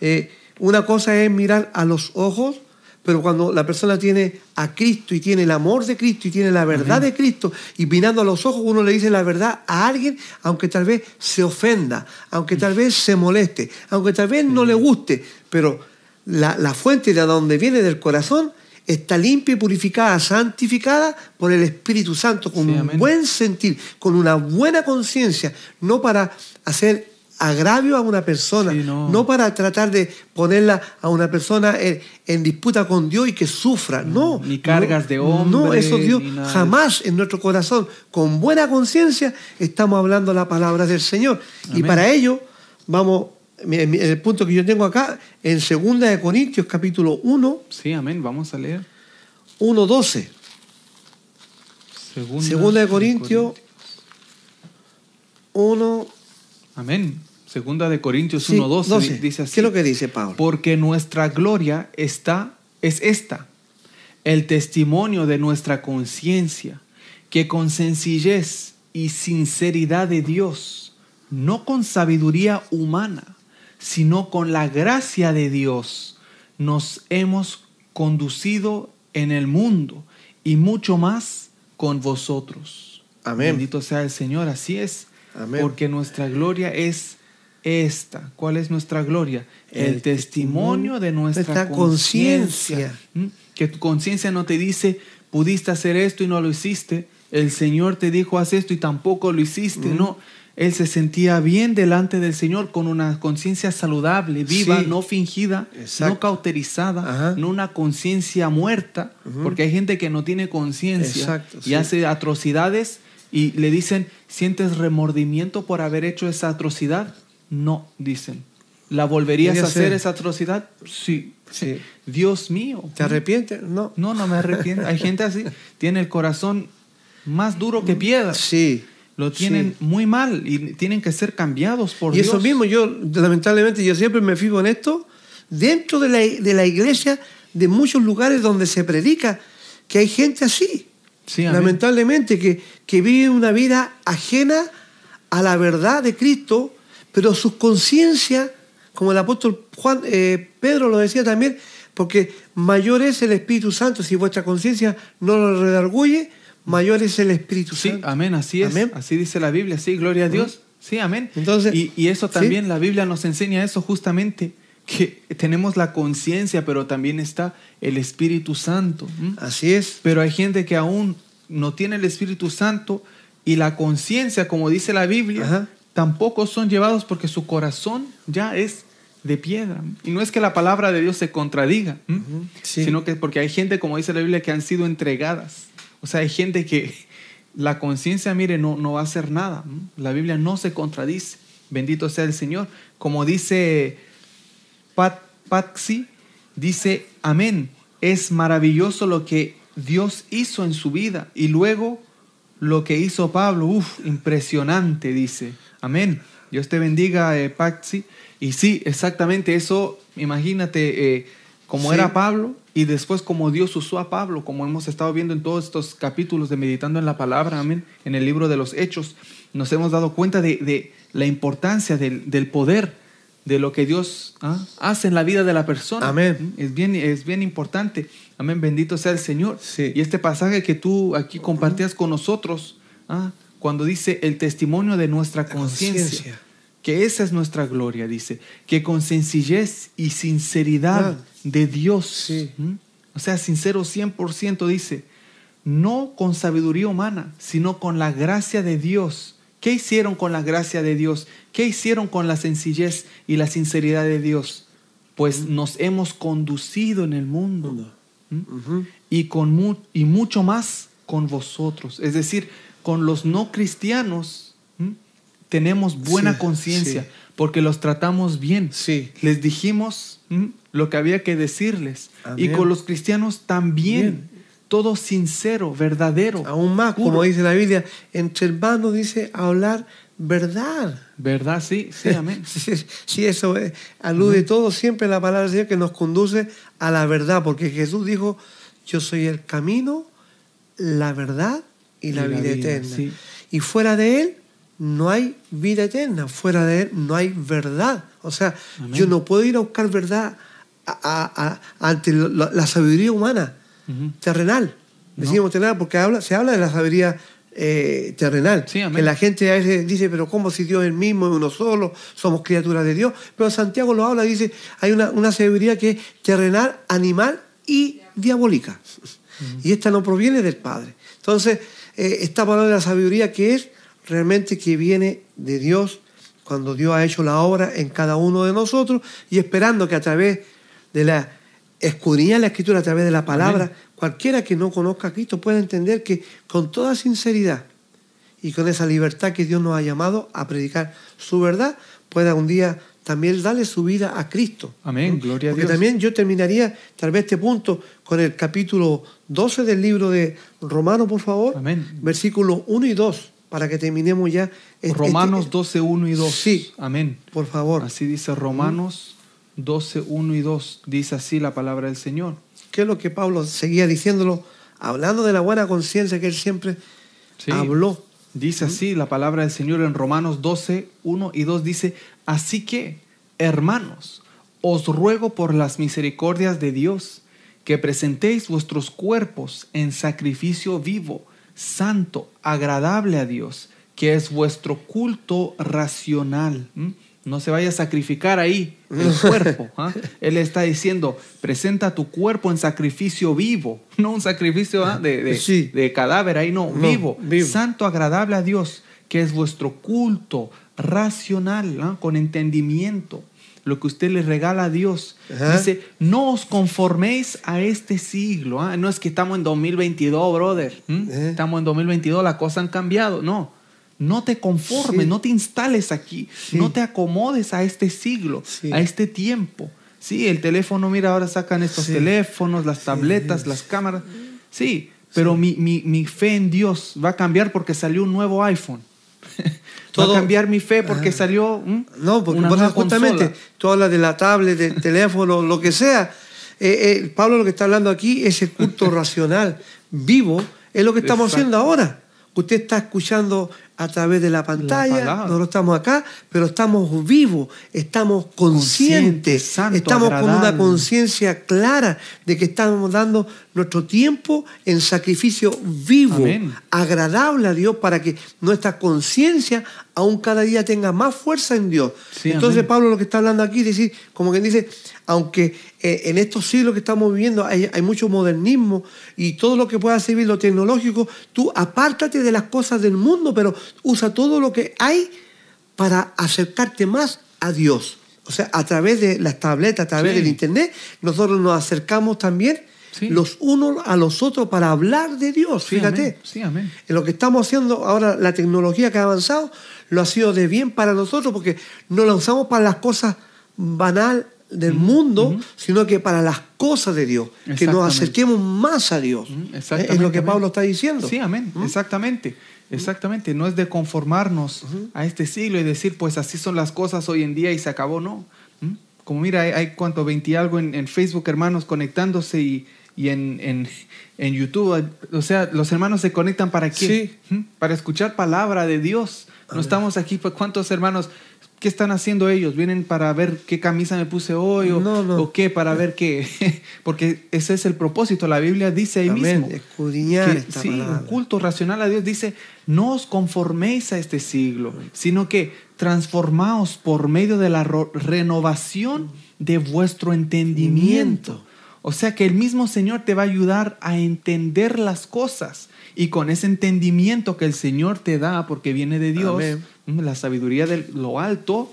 eh, una cosa es mirar a los ojos, pero cuando la persona tiene a Cristo y tiene el amor de Cristo y tiene la verdad de Cristo y mirando a los ojos uno le dice la verdad a alguien, aunque tal vez se ofenda, aunque tal vez se moleste, aunque tal vez no le guste, pero la, la fuente de donde viene del corazón está limpia y purificada, santificada por el Espíritu Santo, con Sí, un buen sentir, con una buena conciencia, no para hacer agravio a una persona, Sí, no. no para tratar de ponerla a una persona en, en disputa con Dios y que sufra, no. ni cargas no, de hombre, No, eso Dios jamás en nuestro corazón, con buena conciencia, estamos hablando la palabra del Señor. Y para ello, vamos, el punto que yo tengo acá, en 2 de Corintios capítulo 1, Sí, amén. Vamos a leer. 1, 12. Segunda, Segunda de Corintios 1, Amén. Segunda de Corintios sí, 1.12 12. dice así. ¿Qué es lo que dice Pablo? Porque nuestra gloria está, es esta, el testimonio de nuestra conciencia, que con sencillez y sinceridad de Dios, no con sabiduría humana, sino con la gracia de Dios, nos hemos conducido en el mundo y mucho más con vosotros. Amén. Bendito sea el Señor, así es. Amén. Porque nuestra gloria es esta. ¿Cuál es nuestra gloria? El, El testimonio de nuestra, conciencia. ¿Mm? Que tu conciencia no te dice, pudiste hacer esto y no lo hiciste. El Señor te dijo, haz esto y tampoco lo hiciste. Mm. No. Él se sentía bien delante del Señor con una conciencia saludable, viva, Sí. no fingida, Exacto. no cauterizada, Ajá. no una conciencia muerta, porque hay gente que no tiene conciencia y sí. hace atrocidades y le dicen, ¿sientes remordimiento por haber hecho esa atrocidad? No, dicen. ¿La volverías a hacer esa atrocidad? Sí. sí. Dios mío. ¿Te arrepientes? No. No, no me arrepiento. Hay gente así, tiene el corazón más duro que piedra. Sí. Lo tienen muy mal y tienen que ser cambiados por Dios. Y eso mismo, yo lamentablemente, yo siempre me fijo en esto, dentro de la, de la iglesia, de muchos lugares donde se predica, que hay gente así. Sí, lamentablemente, que, que vive una vida ajena a la verdad de Cristo, pero su conciencia, como el apóstol Juan, eh, Pedro lo decía también, porque mayor es el Espíritu Santo, si vuestra conciencia no lo redarguye, mayor es el Espíritu Santo. Sí, amén, así es. Así dice la Biblia, sí, gloria a Dios. Sí, amén. Entonces, y, eso también, la Biblia nos enseña eso justamente, que tenemos la conciencia, pero también está el Espíritu Santo. Así es. Pero hay gente que aún no tiene el Espíritu Santo y la conciencia, como dice la Biblia, tampoco son llevados porque su corazón ya es de piedra. Y no es que la palabra de Dios se contradiga, sino que porque hay gente, como dice la Biblia, que han sido entregadas o sea, hay gente que la conciencia, mire, no, no va a hacer nada. La Biblia no se contradice. Bendito sea el Señor. Como dice Pat, Patsy, dice, amén. Es maravilloso lo que Dios hizo en su vida. Y luego lo que hizo Pablo, uff, impresionante, dice. Amén. Dios te bendiga, eh, Patsy. Y sí, exactamente eso, imagínate eh, cómo era Pablo y después como Dios usó a Pablo, como hemos estado viendo en todos estos capítulos de Meditando en la Palabra, amén, en el libro de los Hechos, nos hemos dado cuenta de, la importancia del, poder de lo que Dios ¿ah? hace en la vida de la persona. Amén. Es bien, es bien importante. Amén, bendito sea el Señor. Y este pasaje que tú aquí compartías con nosotros, ¿ah? cuando dice el testimonio de nuestra conciencia, que esa es nuestra gloria, dice, que con sencillez y sinceridad ah de Dios. O sea, sincero 100% dice, no con sabiduría humana, sino con la gracia de Dios. ¿Qué hicieron con la gracia de Dios? ¿Qué hicieron con la sencillez y la sinceridad de Dios? Pues nos hemos conducido en el mundo. y, con y mucho más con vosotros. Es decir, con los no cristianos tenemos buena conciencia porque los tratamos bien. Sí. Les dijimos lo que había que decirles. Y con los cristianos también. Todo sincero, verdadero. Aún más, como dice la Biblia, entre hermanos dice hablar verdad. Verdad, sí, sí, amén. sí, eso alude todo siempre a la palabra del Señor que nos conduce a la verdad, porque Jesús dijo, yo soy el camino, la verdad y la, vida, eterna. Y fuera de Él no hay vida eterna, fuera de Él no hay verdad. O sea, yo no puedo ir a buscar verdad ante la, sabiduría humana, terrenal. Decimos terrenal porque habla, se habla de la sabiduría eh, terrenal. que la gente a veces dice, pero ¿cómo si Dios es el mismo, es uno solo, somos criaturas de Dios? Pero Santiago lo habla, dice, hay una, sabiduría que es terrenal, animal y diabólica. Y esta no proviene del Padre. Entonces, eh, esta palabra de la sabiduría que es realmente que viene de Dios cuando Dios ha hecho la obra en cada uno de nosotros y esperando que a través de la escudriñar la escritura, a través de la palabra, cualquiera que no conozca a Cristo pueda entender que con toda sinceridad y con esa libertad que Dios nos ha llamado a predicar su verdad, pueda un día también darle su vida a Cristo. Amén, gloria a Dios. Porque también yo terminaría tal vez este punto con el capítulo 12 del libro de Romanos, por favor. Amén. Versículos 1 y 2 para que terminemos ya. Este, Romanos 12, 1 y 2. Sí. Amén. Por favor. Así dice Romanos 12, 1 y 2. Dice así la palabra del Señor. ¿Qué es lo que Pablo seguía diciéndolo? Hablando de la buena conciencia que él siempre habló. Dice así la palabra del Señor en Romanos 12, 1 y 2. Dice, así que, hermanos, os ruego por las misericordias de Dios que presentéis vuestros cuerpos en sacrificio vivo santo, agradable a Dios, que es vuestro culto racional. No se vaya a sacrificar ahí el cuerpo. ¿ah? Él está diciendo, presenta tu cuerpo en sacrificio vivo, no un sacrificio ¿ah? de, de, cadáver ahí, no, vivo. Santo, agradable a Dios, que es vuestro culto racional, ¿ah? con entendimiento. lo que usted le regala a Dios. Ajá. Dice, no os conforméis a este siglo. No es que estamos en 2022, brother. Eh. Estamos en 2022, las cosas han cambiado. No, no te conformes, Sí. no te instales aquí, Sí. no te acomodes a este siglo, Sí. a este tiempo. Sí, el teléfono, mira, ahora sacan estos teléfonos, las tabletas, las cámaras. Sí, pero Mi, mi, mi fe en Dios va a cambiar porque salió un nuevo iPhone. Todo- va a cambiar mi fe porque Ah. salió ¿m? No, porque una nueva justamente consola. tú hablas de la tablet, del teléfono, lo que sea. Eh, eh, Pablo lo que está hablando aquí es el culto racional, vivo, es lo que estamos Exacto. haciendo ahora. Usted está escuchando a través de la pantalla, palabra. nosotros estamos acá, pero estamos vivos, estamos Conscientes, santo, estamos con una conciencia clara de que estamos dando nuestro tiempo en sacrificio vivo, Amén. agradable a Dios para que nuestra conciencia aún cada día tenga más fuerza en Dios. Sí, Entonces amén. Pablo lo que está hablando aquí es decir, como que dice, aunque eh, en estos siglos que estamos viviendo hay, hay mucho modernismo y todo lo que pueda servir lo tecnológico, tú apártate de las cosas del mundo, pero usa todo lo que hay para acercarte más a Dios. O sea, a través de las tabletas, a través Sí. del internet, nosotros nos acercamos también Sí. los unos a los otros para hablar de Dios. Fíjate. Sí, amén. En lo que estamos haciendo ahora, la tecnología que ha avanzado, lo ha sido de bien para nosotros porque no la usamos para las cosas banal del mundo, sino que para las cosas de Dios, que nos acerquemos más a Dios. Mm. Es lo que. Pablo está diciendo. Sí, amén. Exactamente. Exactamente. No es de conformarnos a este siglo y decir, pues así son las cosas hoy en día y se acabó, no. ¿Mm? Como mira, hay, hay cuánto, 20 y algo en, en Facebook, hermanos, conectándose y, y en, en, en YouTube. O sea, los hermanos se conectan para qué? Sí. ¿Mm? Para escuchar palabra de Dios. No estamos aquí, pues, ¿cuántos hermanos? ¿Qué están haciendo ellos? ¿Vienen para ver qué camisa me puse hoy o, No, no. o qué? Para ver qué. Porque ese es el propósito. La Biblia dice ahí Amén. mismo. Escudriñar que- esta sí, palabra. un culto racional a Dios dice, no os conforméis a este siglo, sino que transformaos por medio de la renovación de vuestro entendimiento. O sea que el mismo Señor te va a ayudar a entender las cosas. Y con ese entendimiento que el Señor te da, porque viene de Dios, Amén. mm, la sabiduría de lo alto,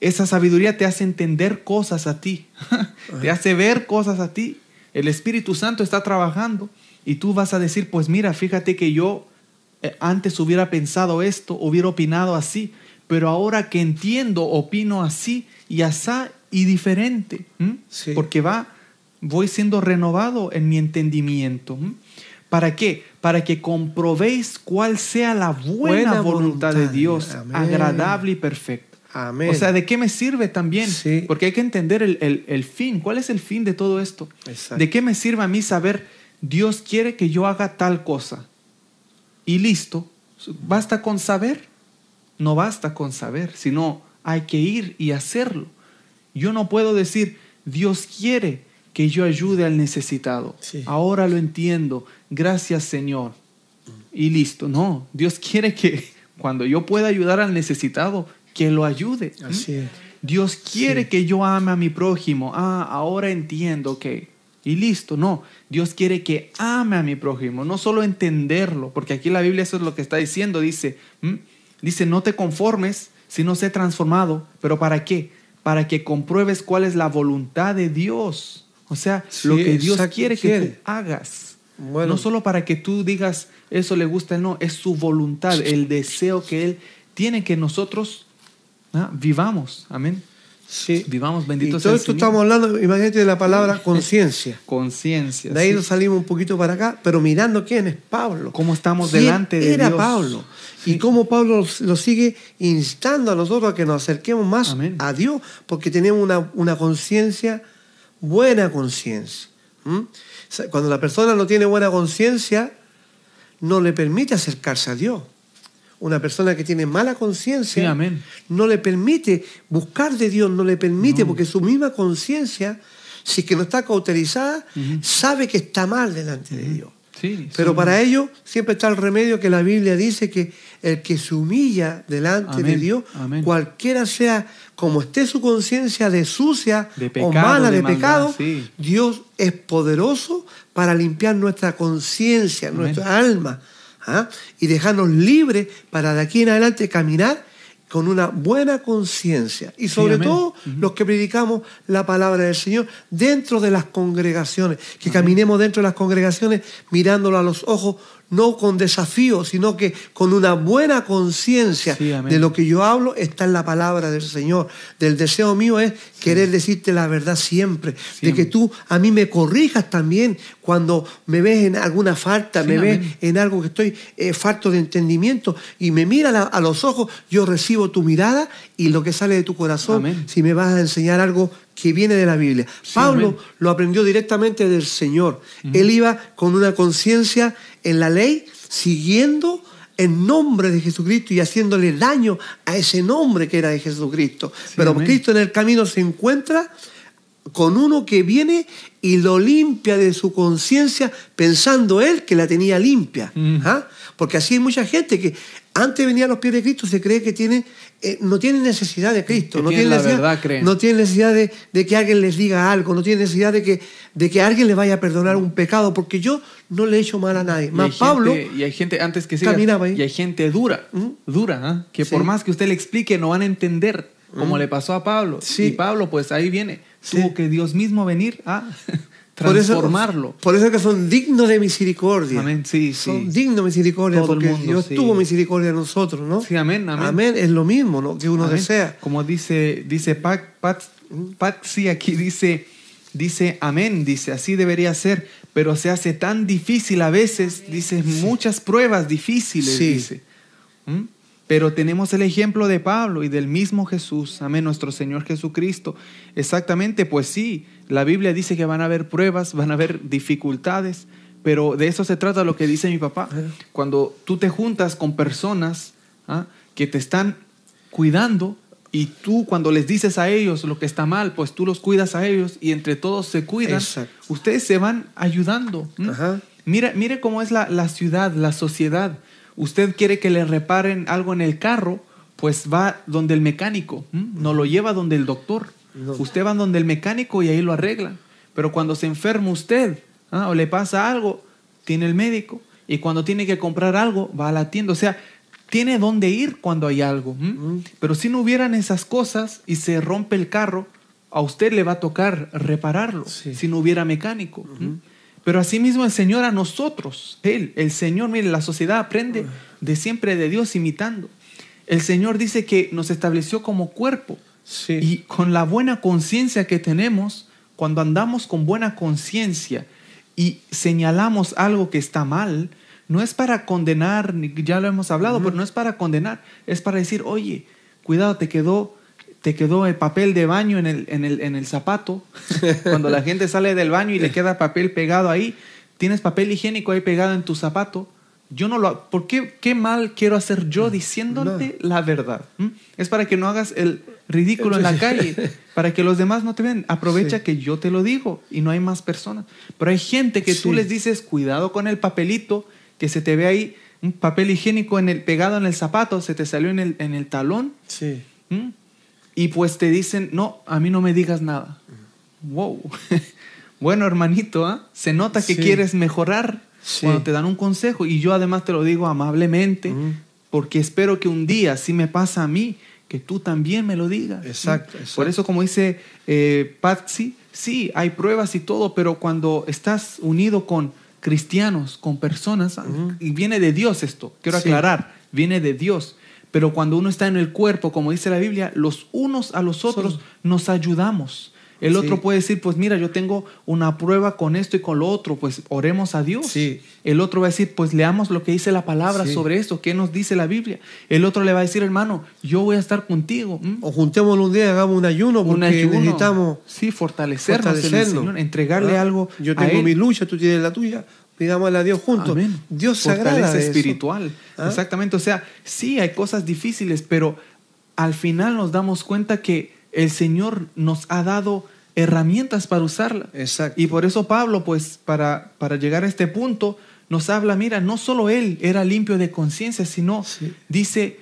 esa sabiduría te hace entender cosas a ti, te hace ver cosas a ti. El Espíritu Santo está trabajando y tú vas a decir, pues mira, fíjate que yo eh, antes hubiera pensado esto, hubiera opinado así, pero ahora que entiendo, opino así y asá y diferente, ¿m? Sí. porque va, voy siendo renovado en mi entendimiento. ¿m? ¿Para qué? Para que comprobéis cuál sea la buena, Buena voluntad, de voluntad. Dios, Amén. agradable y perfecta. Amén. O sea, ¿de qué me sirve también? Sí. Porque hay que entender el, el- el fin. ¿Cuál es el fin de todo esto? Exacto. ¿De qué me sirve a mí saber Dios quiere que yo haga tal cosa? Y listo. ¿Basta con saber? No basta con saber, sino hay que ir y hacerlo. Yo no puedo decir, Dios quiere que yo ayude al necesitado. Sí. Ahora lo entiendo. Gracias, Señor. Y listo. No, Dios quiere que cuando yo pueda ayudar al necesitado, que lo ayude. ¿Mm? Así es. Dios quiere Sí. que yo ame a mi prójimo. Ah, ahora entiendo que. Y listo, no. Dios quiere que ame a mi prójimo, no solo entenderlo, porque aquí la Biblia eso es lo que está diciendo. Dice, ¿m? dice, no te conformes, sino sé transformado. ¿Pero para qué? Para que compruebes cuál es la voluntad de Dios. O sea, Sí, lo que Dios quiere que quiere. tú hagas. Bueno. No solo para que tú digas, eso le gusta no, es su voluntad, el deseo que él tiene que nosotros ah, vivamos. Amén. Sí. Vivamos, Y bendito todo esto estamos hablando, imagínate, de la palabra conciencia. Conciencia. De ahí sí. nos salimos un poquito para acá, pero mirando quién es Pablo. Cómo estamos ¿Quién delante de era Dios. Pablo. Sí. Y cómo Pablo lo sigue instando a nosotros a que nos acerquemos más Amén. a Dios, porque tenemos una, una conciencia, buena conciencia. ¿Mm? Cuando la persona no tiene buena conciencia, no le permite acercarse a Dios. Una persona que tiene mala conciencia no le permite buscar de Dios, no le permite, No. porque su misma conciencia, si es que no está cauterizada, sabe que está mal delante de Dios. Sí, Pero sí. para ello siempre está el remedio que la Biblia dice que el que se humilla delante de Dios, amén. cualquiera sea como esté su conciencia de sucia De o mala de de, maldad, pecado, sí. Dios es poderoso para limpiar nuestra conciencia, nuestra alma, ¿ah? y dejarnos libres para de aquí en adelante caminar con una buena conciencia. Y sobre todo los que predicamos la palabra del Señor dentro de las congregaciones, que caminemos dentro de las congregaciones mirándolo a los ojos, no con desafío, sino que con una buena conciencia Sí, de lo que yo hablo está en la palabra del Señor. Del deseo mío es querer decirte la verdad siempre, de que tú a mí me corrijas también cuando me ves en alguna falta, Sí, me ves en algo que estoy eh, falto de entendimiento y me mira a, los ojos, yo recibo tu mirada y lo que sale de tu corazón, Amén. si me vas a enseñar algo que viene de la Biblia. Sí, Pablo amén. lo aprendió directamente del Señor. Él iba con una conciencia en la ley, siguiendo en nombre de Jesucristo y haciéndole daño a ese nombre que era de Jesucristo. Sí, Pero amén. Cristo en el camino se encuentra con uno que viene y lo limpia de su conciencia pensando él que la tenía limpia. Mm. ¿ah? Porque así hay mucha gente que antes venía a los pies de Cristo se cree que tiene, eh, no tiene necesidad de Cristo, Que no tiene tiene la necesidad, verdad, creen. no tiene necesidad de, de que alguien les diga algo, no tiene necesidad de que, de que alguien le vaya a perdonar un pecado, porque yo no le he hecho mal a nadie. Más Pablo, gente- y hay gente, antes que siga, caminaba ahí. y hay gente dura, ¿Mm? dura, ¿ah? que Sí. por más que usted le explique, no van a entender, como ¿Mm? le pasó a Pablo. Sí. Y Pablo, pues ahí viene, Sí. tuvo que Dios mismo venir a por eso, transformarlo. por eso que son dignos de misericordia. Amén, sí, Son sí. dignos de misericordia Todo el porque mundo, Dios sí. tuvo misericordia de nosotros, ¿no? Sí, amén, amén. Amén, es lo mismo ¿no? que uno Amén. desea. Como dice, dice Pat, Pat, Patsy aquí dice, dice amén, dice, así debería ser, pero se hace tan difícil a veces, dice, muchas pruebas difíciles, Sí. dice. ¿Mm? Pero tenemos el ejemplo de Pablo y del mismo Jesús, amén, nuestro Señor Jesucristo. Exactamente, pues sí, la Biblia dice que van a haber pruebas, van a haber dificultades, pero de eso se trata lo que dice mi papá. Cuando tú te juntas con personas ¿ah? que te están cuidando y tú cuando les dices a ellos lo que está mal, pues tú los cuidas a ellos y entre todos se cuidan, Exacto. ustedes se van ayudando. Ajá. Mira, mire cómo es la, la ciudad, la sociedad. Usted quiere que le reparen algo en el carro, pues va donde el mecánico, ¿m? no lo lleva donde el doctor. No. Usted va donde el mecánico y ahí lo arreglan. Pero cuando se enferma usted ¿ah? o le pasa algo, tiene el médico. Y cuando tiene que comprar algo, va a la tienda. O sea, tiene dónde ir cuando hay algo. Mm. Pero si no hubieran esas cosas y se rompe el carro, a usted le va a tocar repararlo Sí. si no hubiera mecánico. Pero asimismo el Señor a nosotros, Él, el Señor, mire, la sociedad aprende de siempre de Dios imitando. El Señor dice que nos estableció como cuerpo Sí. y con la buena conciencia que tenemos, cuando andamos con buena conciencia y señalamos algo que está mal, no es para condenar, ya lo hemos hablado, pero no es para condenar, es para decir, oye, cuidado, te quedó, te quedó el papel de baño en el, en el, en el zapato. Cuando la gente sale del baño y le queda papel pegado ahí, tienes papel higiénico ahí pegado en tu zapato. Yo no lo ¿Por qué, qué mal quiero hacer yo diciéndote la verdad? Es para que no hagas el ridículo en la calle, para que los demás no te vean. Aprovecha Sí. que yo te lo digo y no hay más personas. Pero hay gente que tú les dices, cuidado con el papelito, que se te ve ahí un papel higiénico en el, pegado en el zapato, se te salió en el, en el talón. Sí. Y pues te dicen, no, a mí no me digas nada. Wow. bueno, hermanito, ¿ah? se nota que Sí. quieres mejorar Sí. cuando te dan un consejo. Y yo además te lo digo amablemente, Ujú. porque espero que un día, si me pasa a mí, que tú también me lo digas. Exacto. Por eso, como dice eh, Patsy, sí, hay pruebas y todo, pero cuando estás unido con cristianos, con personas, ¿ah? Ujú. y viene de Dios esto, quiero Sí. aclarar, viene de Dios. Pero cuando uno está en el cuerpo, como dice la Biblia, los unos a los otros nos ayudamos. El Sí. otro puede decir, pues mira, yo tengo una prueba con esto y con lo otro, pues oremos a Dios. Sí. El otro va a decir, pues leamos lo que dice la palabra Sí. sobre esto, qué nos dice la Biblia. El otro le va a decir, hermano, yo voy a estar contigo. O juntémonos un día y hagamos un ayuno porque Un ayuno. necesitamos sí, fortalecernos, en el fortalecernos. Señor, entregarle ¿Ah? algo. Yo a tengo Él. mi lucha, tú tienes la tuya. Pidámosle a Dios juntos. Amén. Dios se agrada eso. espiritual. ¿Ah? Exactamente. O sea, sí hay cosas difíciles, pero al final nos damos cuenta que el Señor nos ha dado herramientas para usarla. Exacto. Y por eso Pablo, pues, para, para llegar a este punto, nos habla, mira, no solo él era limpio de conciencia, sino Sí. dice,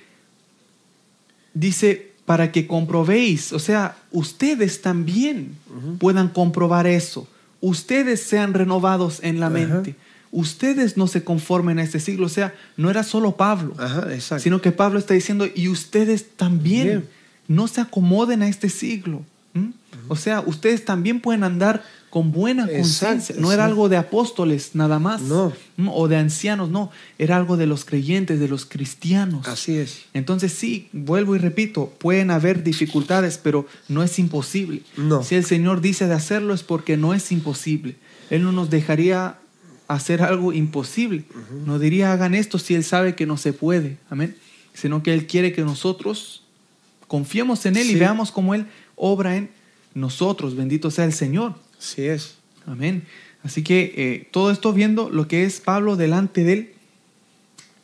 dice, para que comprobéis, o sea, ustedes también puedan comprobar eso. Ustedes sean renovados en la mente. Ustedes no se conformen a este siglo. O sea, no era solo Pablo, Ajá, sino que Pablo está diciendo, y ustedes también Bien. no se acomoden a este siglo. O sea, ustedes también pueden andar con buena conciencia. No era algo de apóstoles nada más. No. O de ancianos, no. Era algo de los creyentes, de los cristianos. Así es. Entonces sí, vuelvo y repito, pueden haber dificultades, pero no es imposible. No. Si el Señor dice de hacerlo es porque no es imposible. Él no nos dejaría hacer algo imposible. No diría hagan esto si Él sabe que no se puede. Amén. Sino que Él quiere que nosotros confiemos en Él y veamos cómo Él obra en nosotros. Bendito sea el Señor. Así es. Amén. Así que eh, todo esto viendo lo que es Pablo delante de él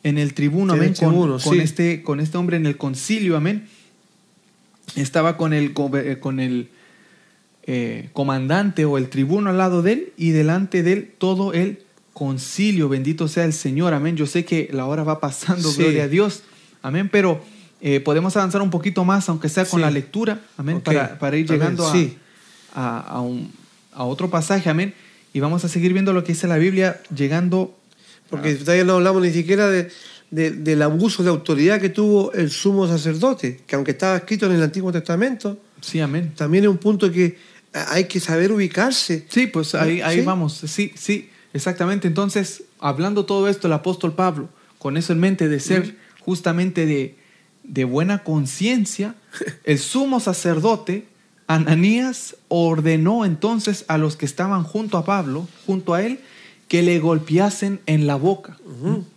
en el tribuno, amén, con- tribuno, con, sí. este, con este hombre en el concilio, amén. Estaba con el, eh, con el eh, comandante o el tribuno al lado de él y delante de él todo el concilio. Bendito sea el Señor, amén. Yo sé que la hora va pasando, Sí. gloria a Dios, amén, pero eh, podemos avanzar un poquito más, aunque sea con Sí. la lectura, amén, Ok. para, para ir llegando a, sí. a, a un- a otro pasaje, amén. Y vamos a seguir viendo lo que dice la Biblia, llegando. Porque todavía no hablamos ni siquiera de, de- del abuso de autoridad que tuvo el sumo sacerdote, que aunque estaba escrito en el Antiguo Testamento, Sí, amén. también es un punto que hay que saber ubicarse. Sí, pues ahí, ahí vamos. Sí, sí, exactamente. Entonces, hablando todo esto, el apóstol Pablo, con eso en mente de ser justamente de, de buena conciencia, el sumo sacerdote, Ananías, ordenó entonces a los que estaban junto a Pablo, junto a él, que le golpeasen en la boca,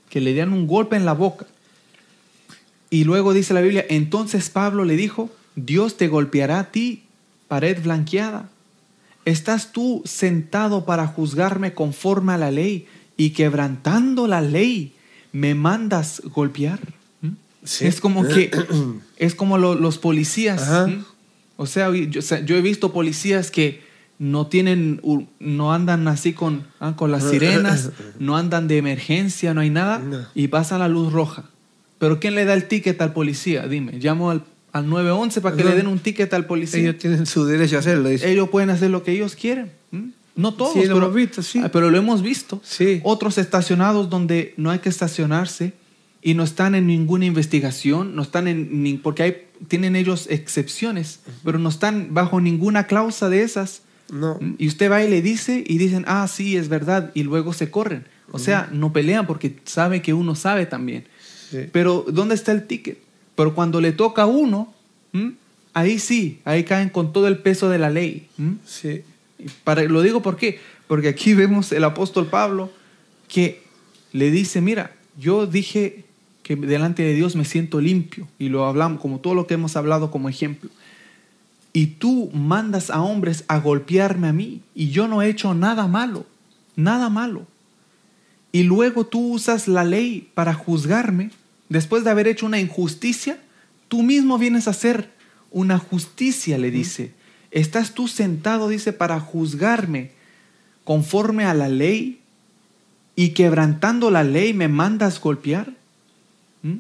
que le dieran un golpe en la boca. Y luego dice la Biblia, entonces Pablo le dijo, Dios te golpeará a ti, pared blanqueada. ¿Estás tú sentado para juzgarme conforme a la ley y quebrantando la ley me mandas golpear? ¿Mm? Sí. Es como que es como lo- los policías. ¿Mm? O sea, yo, o sea, yo he visto policías que no tienen, no andan así con, ah, con las sirenas, no andan de emergencia, no hay nada, No. y pasa la luz roja. Pero ¿quién le da el ticket al policía? Dime, llamo al, al 911 para que No. le den un ticket al policía. Ellos tienen su derecho a hacerlo. dice. Ellos pueden hacer lo que ellos quieren. No todos, Sí, lo pero, hemos visto, sí. Pero lo hemos visto. Sí. Otros estacionados donde no hay que estacionarse y no están en ninguna investigación, no están en porque hay tienen ellos excepciones, pero no están bajo ninguna cláusula de esas. No. Y usted va y le dice y dicen, ah, sí, es verdad, y luego se corren. O sea, no pelean porque sabe que uno sabe también. Sí. Pero ¿dónde está el ticket? Pero cuando le toca a uno, ¿m? ahí sí, ahí caen con todo el peso de la ley. ¿m? Sí. Para, lo digo por qué, porque aquí vemos el apóstol Pablo que le dice, mira, yo dije que delante de Dios me siento limpio, y lo hablamos como todo lo que hemos hablado como ejemplo. Y tú mandas a hombres a golpearme a mí, y yo no he hecho nada malo, nada malo. Y luego tú usas la ley para juzgarme, después de haber hecho una injusticia, tú mismo vienes a hacer una justicia, le dice. ¿Estás tú sentado, dice, para juzgarme conforme a la ley y quebrantando la ley me mandas golpear? ¿Mm?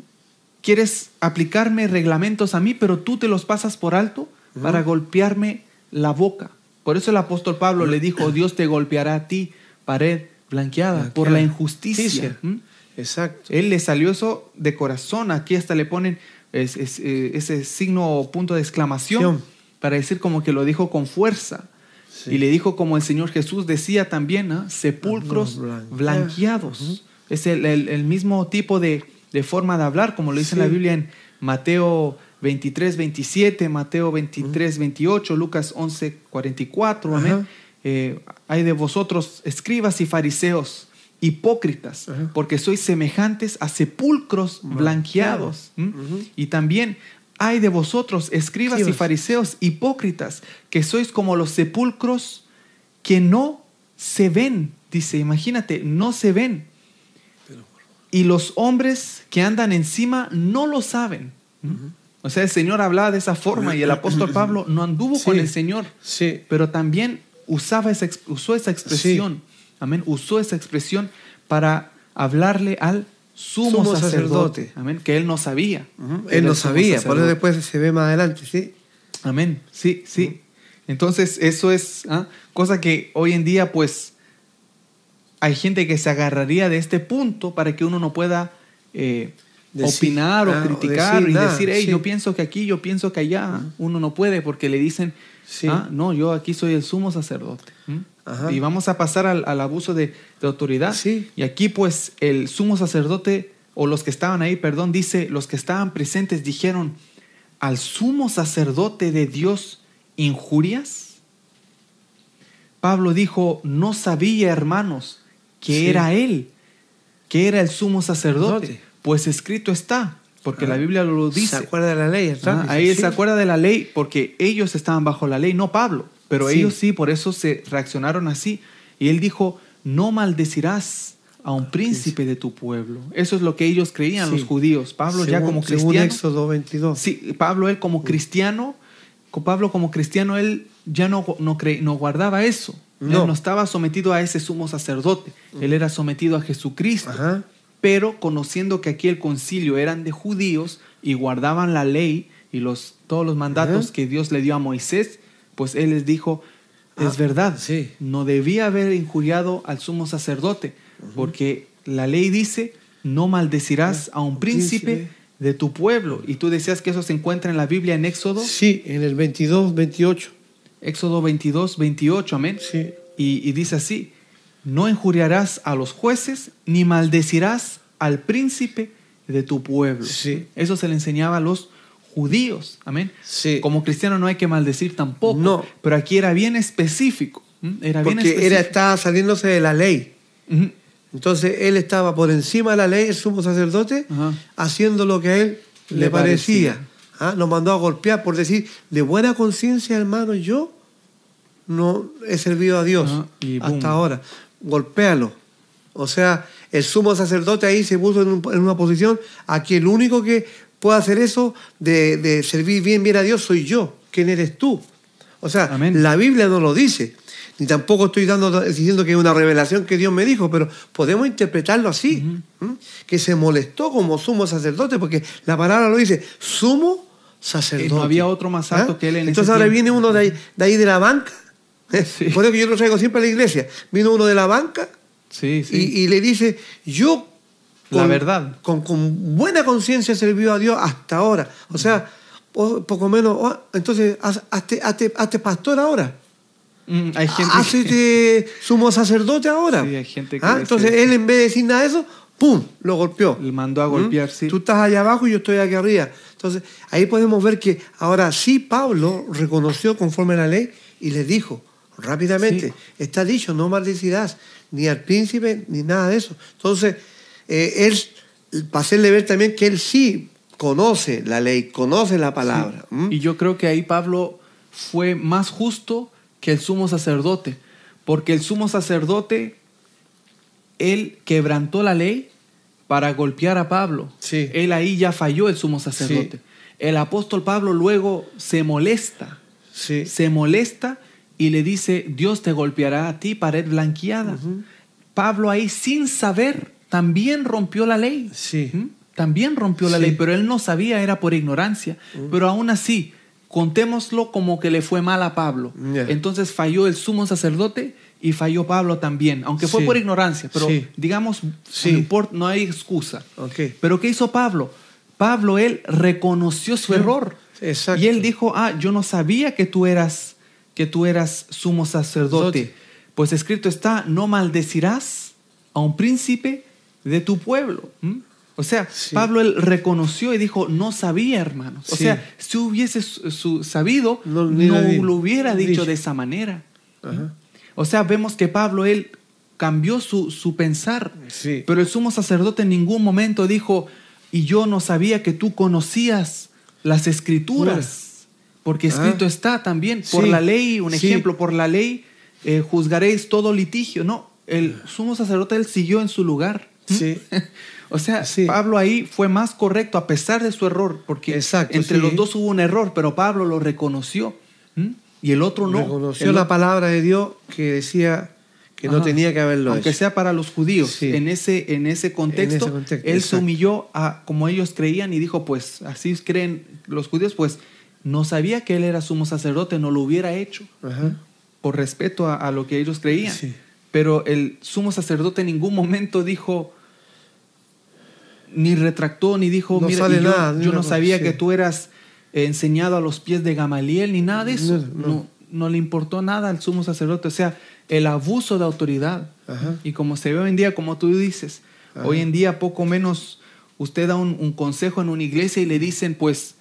¿Quieres aplicarme reglamentos a mí, pero tú te los pasas por alto para golpearme la boca? Por eso el apóstol Pablo le dijo, Dios te golpeará a ti, pared blanqueada, por la injusticia. Justicia. ¿Mm? Exacto. Él le salió eso de corazón. Aquí hasta le ponen es- es, eh, ese signo o punto de exclamación Acción. para decir como que lo dijo con fuerza. Sí. Y le dijo como el Señor Jesús decía también, ¿ah? sepulcros Blanqueados. blanqueados. Es el, el- el mismo tipo de, de forma de hablar, como lo dice en la Sí. Biblia en Mateo 23, 27, Mateo 23, 28, Lucas 11, 44. Amén. Eh, hay de vosotros, escribas y fariseos, hipócritas, porque sois semejantes a sepulcros blanqueados. Y también hay de vosotros, escribas y fariseos, hipócritas, que sois como los sepulcros que no se ven. Dice, imagínate, no se ven. Y los hombres que andan encima no lo saben. O sea, el Señor hablaba de esa forma y el apóstol Pablo no anduvo con el Señor Sí. pero también usaba esa, usó esa expresión, amén, usó esa expresión para hablarle al sumo, Sumo sacerdote, sacerdote. amén, que él no sabía. Él no sabía, por eso después se ve más adelante, sí. Amén, sí, sí. Entonces, eso es ah, cosa que hoy en día, pues, hay gente que se agarraría de este punto para que uno no pueda eh, Decir- opinar o ah, o criticar decir y decir, hey, sí. yo pienso que aquí, yo pienso que allá. Uno no puede porque le dicen, Sí. ah, no, yo aquí soy el sumo sacerdote. ¿Mm? Ajá. Y vamos a pasar al, al abuso de, de autoridad. Sí. Y aquí pues el sumo sacerdote, o los que estaban ahí, perdón, dice, los que estaban presentes dijeron, al sumo sacerdote de Dios injurias. Pablo dijo, no sabía, hermanos, que Sí. era él, que era el sumo sacerdote. Sacerdote. Pues escrito está, porque Ah. la Biblia lo ¿Se dice. acuerda de la ley? Ah, ahí Sí. se acuerda de la ley porque ellos estaban bajo la ley, no Pablo, pero Sí. ellos sí, por eso se reaccionaron así. Y él dijo, no maldecirás a un príncipe de tu pueblo. Eso es lo que ellos creían Sí. los judíos. Pablo ya Según- como Según cristiano, Éxodo 22. sí, Pablo él como cristiano, co- Pablo como cristiano él ya no no, cre- no guardaba eso. No. Él no estaba sometido a ese sumo sacerdote. Él era sometido a Jesucristo Ajá. Pero conociendo que aquí el concilio eran de judíos y guardaban la ley y los, todos los mandatos que Dios le dio a Moisés, pues él les dijo, es Ah, verdad, sí. no debía haber injuriado al sumo sacerdote, porque la ley dice, no maldecirás a un príncipe príncipe. de tu pueblo. Y tú decías que eso se encuentra en la Biblia en Éxodo, Sí, en el 22, 28. Éxodo 22, 28, amén. Sí. Y, y dice así, no injuriarás a los jueces ni maldecirás al príncipe de tu pueblo. Sí. Eso se le enseñaba a los judíos. Amén. Sí. Como cristiano no hay que maldecir tampoco. No. Pero aquí era bien específico. Era bien Porque específico. era, estaba saliéndose de la ley. Entonces él estaba por encima de la ley, el sumo sacerdote, haciendo lo que a él le, Le parecía. parecía. Ah, Nos mandó a golpear por decir, de buena conciencia, hermano, yo no he servido a Dios y hasta ahora. Golpéalo. O sea, el sumo sacerdote ahí se puso en, un- en una posición, aquí el único que puede hacer eso de, de servir bien, bien a Dios soy yo. ¿Quién eres tú? O sea, Amén. la Biblia no lo dice. Ni tampoco estoy dando, diciendo que es una revelación que Dios me dijo, pero podemos interpretarlo así. Que se molestó como sumo sacerdote, porque la palabra lo dice, sumo sacerdote. Eh, no había otro más alto ¿Ah? que él en ese Entonces ahora tiempo. viene uno de ahí de, ahí de la banca. Sí. Por eso que yo lo traigo siempre a la iglesia. Vino uno de la banca Sí, sí. y, y le dice, yo La verdad. Con, con buena conciencia he servido a Dios hasta ahora. O sea, po- poco menos, entonces haz- hazte, hazte- hazte pastor ahora. Mm, hay gente Hazte sumo sacerdote ahora. Sí, hay gente que Ah, Entonces eso. él en vez de decir nada de eso, ¡pum! Lo golpeó. Le mandó a golpear, ¿Mm? sí. Tú estás allá abajo y yo estoy aquí arriba. Entonces ahí podemos ver que ahora sí Pablo reconoció conforme a la ley y le dijo rápidamente, Sí. está dicho, no maldecirás ni al príncipe ni nada de eso. Entonces, eh, él, para hacerle ver también que él sí conoce la ley, conoce la palabra. Sí. ¿Mm? Y yo creo que ahí Pablo fue más justo que el sumo sacerdote, porque el sumo sacerdote, él quebrantó la ley para golpear a Pablo. Sí. Él ahí ya falló el sumo sacerdote. El apóstol Pablo luego se molesta, Sí. se molesta y le dice, Dios te golpeará a ti, pared blanqueada. Pablo ahí sin saber también rompió la ley. Sí. ¿Mm? También rompió la Sí. ley, pero él no sabía, era por ignorancia. Pero aún así, contémoslo como que le fue mal a Pablo. Entonces falló el sumo sacerdote y falló Pablo también, aunque fue Sí. por ignorancia, pero Sí. digamos, Sí. no, importa, no hay excusa. Ok. Pero ¿qué hizo Pablo? Pablo, él reconoció su error. Exacto. Y él dijo, ah, yo no sabía que tú eras, que tú eras sumo sacerdote. Pues escrito está, no maldecirás a un príncipe de tu pueblo. ¿Mm? O sea, Sí. Pablo él reconoció y dijo, no sabía, hermanos. O Sí. sea, si hubiese su- sabido, No, lo lo hubiera dicho, dicho. de esa manera. Ajá. O sea, vemos que Pablo, él cambió su, su pensar. Sí. Pero el sumo sacerdote en ningún momento dijo, y yo no sabía que tú conocías las escrituras. Porque Ah. escrito está también, por Sí. la ley, un Sí. ejemplo, por la ley eh, juzgaréis todo litigio. No, el sumo sacerdote, él siguió en su lugar. Sí. o sea, Sí. Pablo ahí fue más correcto a pesar de su error, porque Exacto, entre los dos hubo un error, pero Pablo lo reconoció. ¿Mm? Y el otro no. Reconoció El la palabra de Dios que decía que no tenía que haberlo Aunque hecho. sea para los judíos, Sí. en, ese, en ese contexto, En ese contexto, él se exacto. humilló a como ellos creían y dijo, pues así creen los judíos, pues no sabía que él era sumo sacerdote, no lo hubiera hecho Ajá. por respeto a, a lo que ellos creían. Sí. pero el sumo sacerdote en ningún momento dijo, ni retractó, ni dijo, No mira, yo, nada, yo no sabía sí. que tú eras enseñado a los pies de Gamaliel, ni nada de eso. No, No, no. no le importó nada al sumo sacerdote. O sea, el abuso de autoridad. Ajá. Y como se ve hoy en día, como tú dices, Ajá. hoy en día poco menos usted da un, un consejo en una iglesia y le dicen, pues,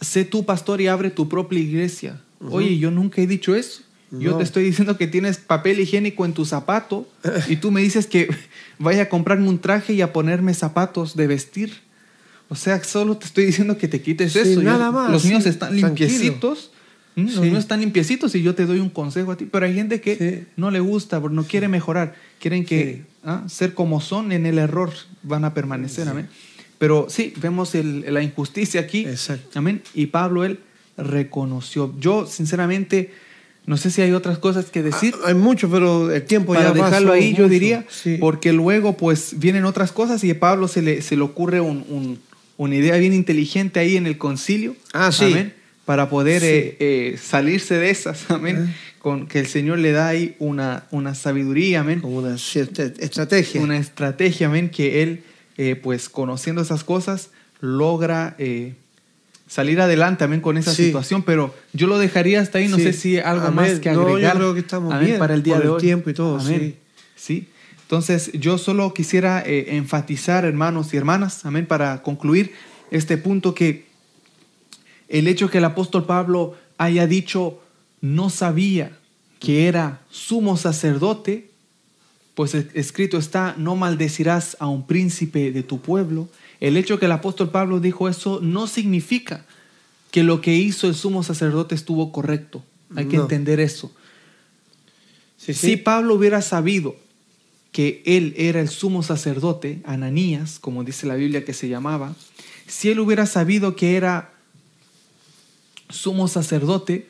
sé tú pastor y abre tu propia iglesia. Oye, yo nunca he dicho eso. Yo te estoy diciendo que tienes papel higiénico en tu zapato y tú me dices que vaya a comprarme un traje y a ponerme zapatos de vestir. O sea, solo te estoy diciendo que te quites Sí, eso. Yo- nada más, los míos sí, están tranquilo. limpiecitos. ¿m? Los Sí. míos están limpiecitos y yo te doy un consejo a ti. Pero hay gente que no le gusta, no quiere mejorar. Quieren que ah, ser como son en el error van a permanecer. Amén. Pero sí, vemos el- la injusticia aquí. Exacto. Amén. Y Pablo, él reconoció. Yo, sinceramente, no sé si hay otras cosas que decir Ah, Hay mucho, pero el tiempo para ya dejarlo ahí, yo mucho. diría, Sí. porque luego pues vienen otras cosas y a Pablo se le, se le ocurre un- un- una idea bien inteligente ahí en el concilio. Ah, sí. Amén. Para poder Sí. eh, eh, salirse de esas, amén. Ah. Con que el Señor le da ahí una, una sabiduría, amén. Como una cierta estrategia. Una estrategia, amén, que él, eh, pues conociendo esas cosas, logra eh, salir adelante, amén, con esa Sí. situación. Pero yo lo dejaría hasta ahí, no Sí. sé si algo Amén. más que No, yo agregar. creo que estamos amén, bien para el día por de el hoy. tiempo y todo, Amén. Sí. Entonces, yo solo quisiera eh, enfatizar, hermanos y hermanas, amén, para concluir este punto que el hecho que el apóstol Pablo haya dicho no sabía que era sumo sacerdote, pues es- escrito está, no maldecirás a un príncipe de tu pueblo. El hecho que el apóstol Pablo dijo eso no significa que lo que hizo el sumo sacerdote estuvo correcto. Hay que entender eso. Sí, Si Pablo hubiera sabido que él era el sumo sacerdote, Ananías, como dice la Biblia que se llamaba, si él hubiera sabido que era sumo sacerdote,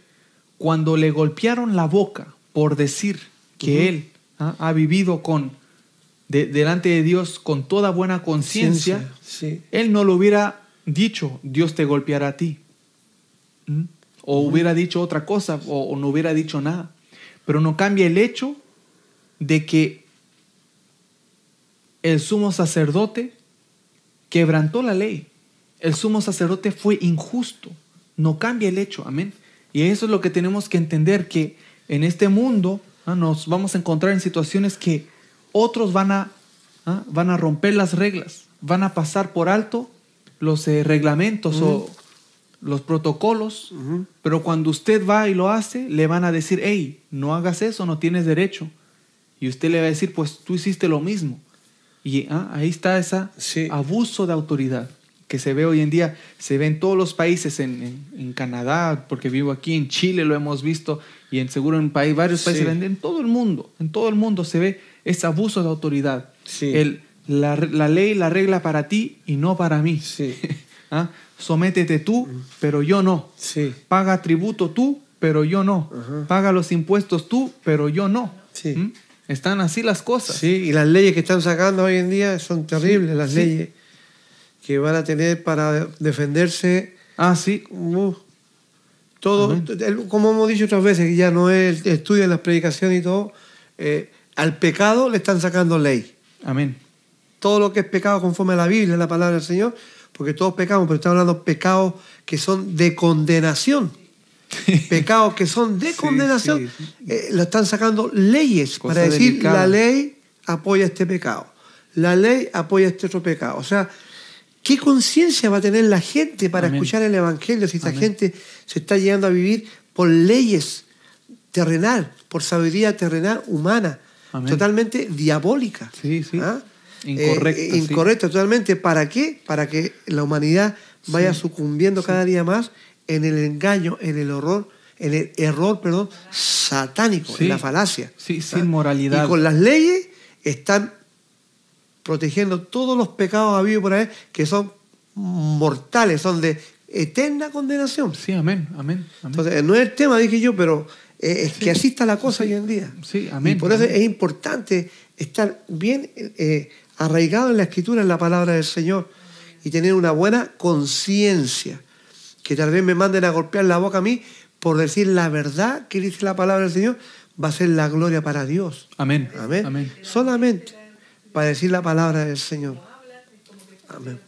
cuando le golpearon la boca por decir que él ¿ah? ha vivido con de- delante de Dios con toda buena conciencia, Sí. él no lo hubiera dicho, Dios te golpeará a ti. ¿Mm? O hubiera dicho otra cosa, o, o no hubiera dicho nada. Pero no cambia el hecho de que el sumo sacerdote quebrantó la ley. El sumo sacerdote fue injusto. No cambia el hecho, amén. Y eso es lo que tenemos que entender, que en este mundo ¿ah? nos vamos a encontrar en situaciones que otros van a, ¿ah? van a romper las reglas, van a pasar por alto los eh, reglamentos o los protocolos, pero cuando usted va y lo hace, le van a decir, hey, no hagas eso, no tienes derecho. Y usted le va a decir, pues tú hiciste lo mismo. Y ah, ahí está ese Sí. abuso de autoridad que se ve hoy en día, se ve en todos los países, en, en- en Canadá, porque vivo aquí, en Chile lo hemos visto, y en seguro en país, varios Sí. países, en, en todo el mundo, en todo el mundo se ve ese abuso de autoridad. Sí. El, la, la ley, la regla para ti y no para mí. Sí. ¿Ah? Sométete tú, pero yo no. Sí. Paga tributo tú, pero yo no. Ajá. Paga los impuestos tú, pero yo no. Sí. ¿Mm? Están así las cosas. Sí, y las leyes que están sacando hoy en día son terribles, las sí. leyes que van a tener para defenderse Ah, sí. uh, todo, como hemos dicho otras veces, que ya no es el estudio en las predicaciones y todo, eh, al pecado le están sacando ley. Amén. Todo lo que es pecado conforme a la Biblia, la palabra del Señor, porque todos pecamos, pero estamos hablando de pecados que son de condenación. pecados que son de Sí, condenación, sí. eh, lo están sacando leyes Cosa para decir delicada. la ley apoya este pecado, la ley apoya este otro pecado. O sea, ¿qué conciencia va a tener la gente para Amén. escuchar el Evangelio si esta Amén. gente se está llegando a vivir por leyes terrenal, por sabiduría terrenal humana, Amén. totalmente diabólica? Sí, sí. ¿Ah? Incorrecta, Eh, sí. incorrecta totalmente. ¿Para qué? Para que la humanidad vaya sucumbiendo cada día más en el engaño, en el horror, en el error, perdón, satánico, en la falacia. Sí, ¿Ah? sin moralidad. Y con las leyes están protegiendo todos los pecados habidos por ahí que son mortales, son de eterna condenación. Sí, amén, amén, amén. Entonces, no es el tema, dije yo, pero eh, es que así está la cosa hoy en día. Sí, amén, Y por eso amén. es importante estar bien eh, arraigado en la escritura, en la palabra del Señor, y tener una buena conciencia. Que tal vez me manden a golpear la boca a mí por decir la verdad que dice la palabra del Señor. va a ser la gloria para Dios. Amén. Amén. Amén. Solamente para decir la palabra del Señor. Amén.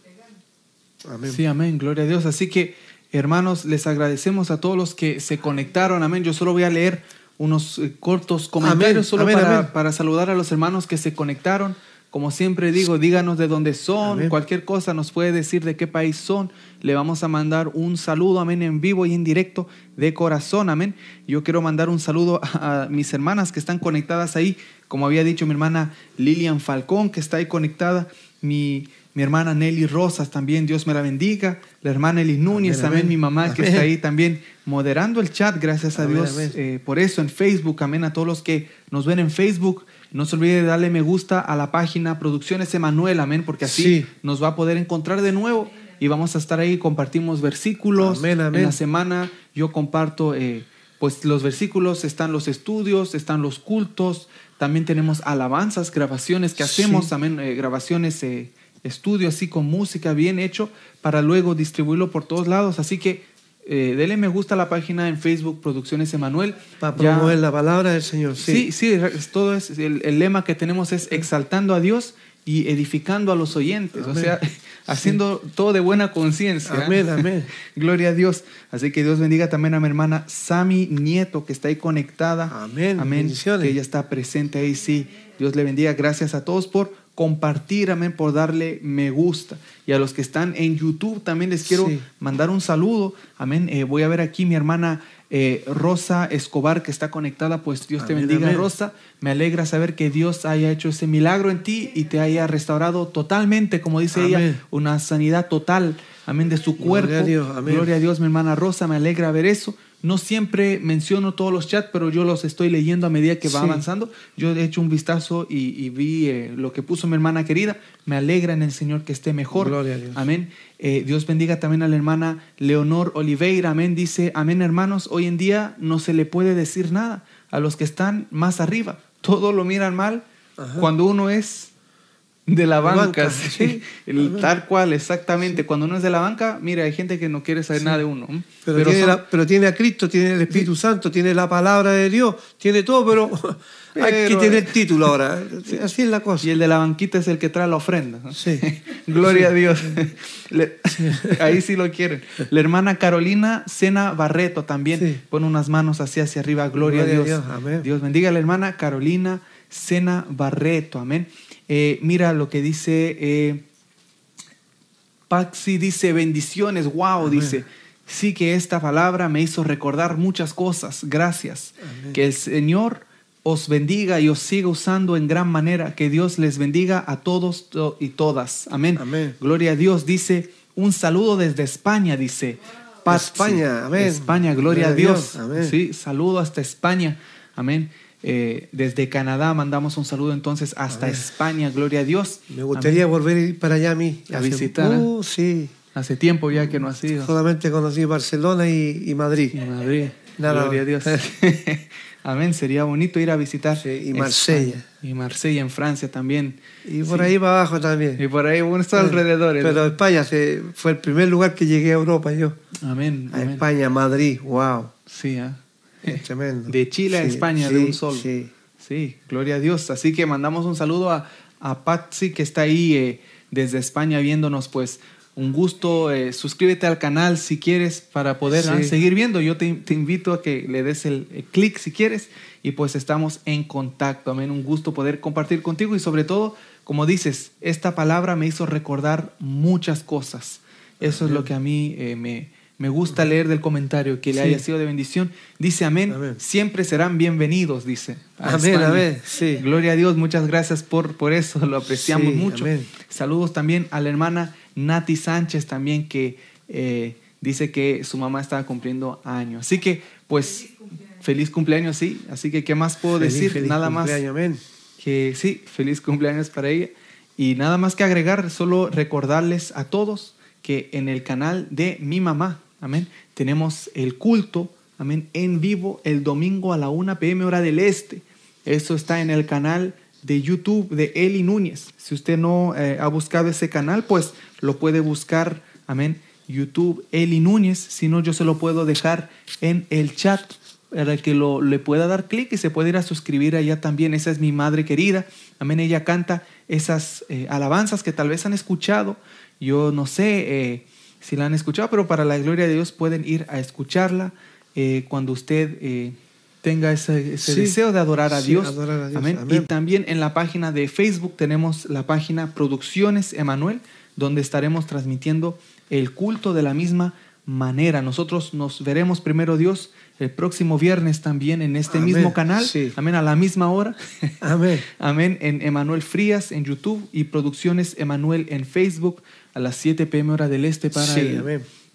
Amén. Sí, amén. Gloria a Dios. Así que, hermanos, les agradecemos a todos los que se conectaron. Amén. Yo solo voy a leer unos eh, cortos comentarios Amén, solo amén, para, amén. para saludar a los hermanos que se conectaron. Como siempre digo, díganos de dónde son, Amén. cualquier cosa nos puede decir de qué país son. Le vamos a mandar un saludo, amén, en vivo y en directo de corazón, amén. Yo quiero mandar un saludo a, a mis hermanas que están conectadas ahí, como había dicho mi hermana Lilian Falcón, que está ahí conectada, mi, mi hermana Nelly Rosas también, Dios me la bendiga, la hermana Eli Núñez, Amén, amén, amén. mi mamá que está ahí también moderando el chat, gracias a Dios eh, por eso en Facebook, amén, a todos los que nos ven en Facebook. No se olvide de darle me gusta a la página Producciones Emanuel, amén, porque así Sí. nos va a poder encontrar de nuevo y vamos a estar ahí, compartimos versículos. Amén, amén. En la semana yo comparto, eh, pues los versículos, están los estudios, están los cultos, también tenemos alabanzas, grabaciones que Sí. hacemos, amén, eh, grabaciones, eh, estudio así con música bien hecho para luego distribuirlo por todos lados. Así que eh, dele me gusta a la página en Facebook Producciones Emanuel. Para Ya- promover la palabra del Señor. Sí, Sí. sí, es- todo es, el, el lema que tenemos es exaltando a Dios y edificando a los oyentes, o sea, haciendo todo de buena conciencia. Amén, amén. Gloria a Dios. Así que Dios bendiga también a mi hermana Sami Nieto, que está ahí conectada. Amén. Amén. Bendiciones. Que ella está presente ahí, sí. Dios le bendiga. Gracias a todos por compartir, amén, por darle me gusta. Y a los que están en YouTube también les quiero Sí. mandar un saludo. Amén. Eh, voy a ver aquí mi hermana eh, Rosa Escobar que está conectada. Pues Dios te Amén, bendiga, amén. Rosa. Me alegra saber que Dios haya hecho ese milagro en ti y te haya restaurado totalmente, como dice ella, una sanidad total. Amén, de su cuerpo. Gloria a Dios. Gloria a Dios, mi hermana Rosa. Me alegra ver eso. No siempre menciono todos los chats, pero yo los estoy leyendo a medida que va Sí. avanzando. Yo he hecho un vistazo y, y vi eh, lo que puso mi hermana querida. Me alegra en el Señor que esté mejor. Gloria a Dios. Amén. Eh, Dios bendiga también a la hermana Leonor Oliveira. Amén. Dice, amén hermanos, hoy en día no se le puede decir nada a los que están más arriba. Todo lo miran mal Ajá. cuando uno es de la banca. banca, sí. sí. El- tal cual, exactamente. Cuando uno es de la banca, mira, hay gente que no quiere saber nada de uno. Pero, Pero tiene son- la- pero tiene a Cristo, tiene el Espíritu Santo, tiene la palabra de Dios, tiene todo, pero, hay que tener título ahora. Así es la cosa. Y el de la banquita es el que trae la ofrenda. ¿no? Sí. Gloria a Dios. Le- ahí sí lo quieren. La hermana Carolina Sena Barreto también pone unas manos así hacia arriba. Gloria, Gloria a a Dios. Dios, amén. Dios bendiga a la hermana Carolina Sena Barreto. Amén. Eh, mira lo que dice eh, Paxi dice bendiciones, wow, Amén. dice. Sí que esta palabra me hizo recordar muchas cosas. Gracias. Amén. Que el Señor os bendiga y os siga usando en gran manera. Que Dios les bendiga a todos to- y todas. Amén. Amén. Gloria a Dios. Dice un saludo desde España, dice. Patsy. España, amén. España, gloria, Gloria a a Dios. Dios, amén. Sí, saludo hasta España. Amén. Eh, desde Canadá mandamos un saludo entonces hasta. España, gloria a Dios. Me gustaría volver a ir para allá a mí. A Hace- visitar, ¿eh? Uh, sí. Hace tiempo ya que no ha sido. Solamente conocí Barcelona y, y Madrid. Y Madrid. Nada Gloria a Dios. Amén. Sería bonito ir a visitar. Sí, y Marsella. España. Y Marsella en Francia también. Y por Sí. ahí para abajo también. Y por ahí, bueno, estos alrededores. Pero España se- fue el primer lugar que llegué a Europa yo. Amén. A amén. España, Madrid, wow. Sí, ah. Tremendo. De Chile a Sí, España sí, de un solo. Sí. Sí, gloria a Dios. Así que mandamos un saludo a, a Patsy que está ahí eh, desde España viéndonos. Pues un gusto. eh, suscríbete al canal si quieres para poder ah, seguir viendo. Yo te, te invito a que le des el, el clic si quieres. Y pues estamos en contacto. Amén. Un gusto poder compartir contigo y sobre todo, como dices, esta palabra me hizo recordar muchas cosas. Eso es lo que a mí eh, me, me gusta leer del comentario, que le Sí. haya sido de bendición. Dice amén, Amén. siempre serán bienvenidos, dice. a Amén, España. amén, sí. Gloria a Dios, muchas gracias por, por eso, lo apreciamos Sí, mucho. amén. Saludos también a la hermana Nati Sánchez también que eh, dice que su mamá estaba cumpliendo años. Así que, pues, feliz cumpleaños, sí. Así que, ¿qué más puedo Feliz, decir? feliz nada más amén. que sí, feliz cumpleaños para ella. Y nada más que agregar, solo recordarles a todos que en el canal de mi mamá, amén, tenemos el culto, amén, en vivo el domingo a la 1 pm hora del este. Eso está en el canal de YouTube de Eli Núñez. Si usted no eh, ha buscado ese canal, pues lo puede buscar, amén, YouTube Eli Núñez. Si no, yo se lo puedo dejar en el chat para que lo, le pueda dar clic y se pueda ir a suscribir allá también. Esa es mi madre querida. Amén. Ella canta esas eh, alabanzas que tal vez han escuchado. Yo no sé eh, si la han escuchado, pero para la gloria de Dios pueden ir a escucharla eh, cuando usted tenga ese, deseo de adorar a, Dios. Amén. Y también en la página de Facebook tenemos la página Producciones Emanuel, donde estaremos transmitiendo el culto de la misma manera. Nosotros nos veremos primero Dios el próximo viernes también en este mismo canal. Amén, a la misma hora. Amén. Amén, en Emanuel Frías en YouTube y Producciones Emanuel en Facebook a las 7 pm hora del este para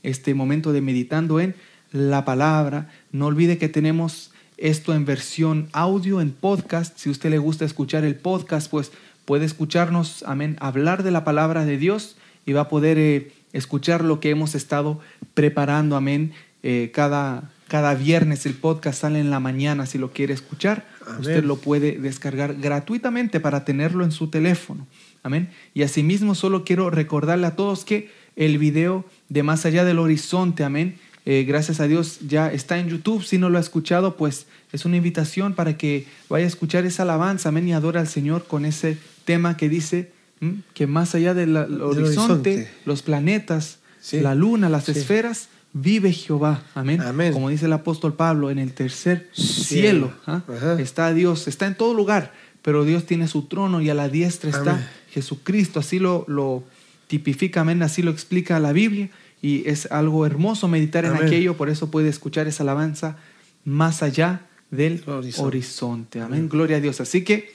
este momento de meditando en la palabra. No olvide que tenemos esto en versión audio, en podcast. Si a usted le gusta escuchar el podcast, pues puede escucharnos, amén, hablar de la palabra de Dios y va a poder eh, escuchar lo que hemos estado preparando, amén, eh, cada, cada viernes el podcast sale en la mañana si lo quiere escuchar. Usted lo puede descargar gratuitamente para tenerlo en su teléfono. Amén. Y asimismo solo quiero recordarle a todos que el video de Más allá del horizonte, amén, eh, gracias a Dios ya está en YouTube. Si no lo ha escuchado, pues es una invitación para que vaya a escuchar esa alabanza, amén, y adora al Señor con ese tema que dice que más allá del, horizonte, los planetas, la luna, las esferas, vive Jehová. Amén. Como dice el apóstol Pablo, en el tercer cielo, ¿ah? está Dios, está en todo lugar, pero Dios tiene su trono y a la diestra está Jesucristo. Así lo, lo tipifica, amén, así lo explica la Biblia y es algo hermoso meditar en aquello, por eso puede escuchar esa alabanza más allá del horizonte. Amén. Gloria a Dios. Así que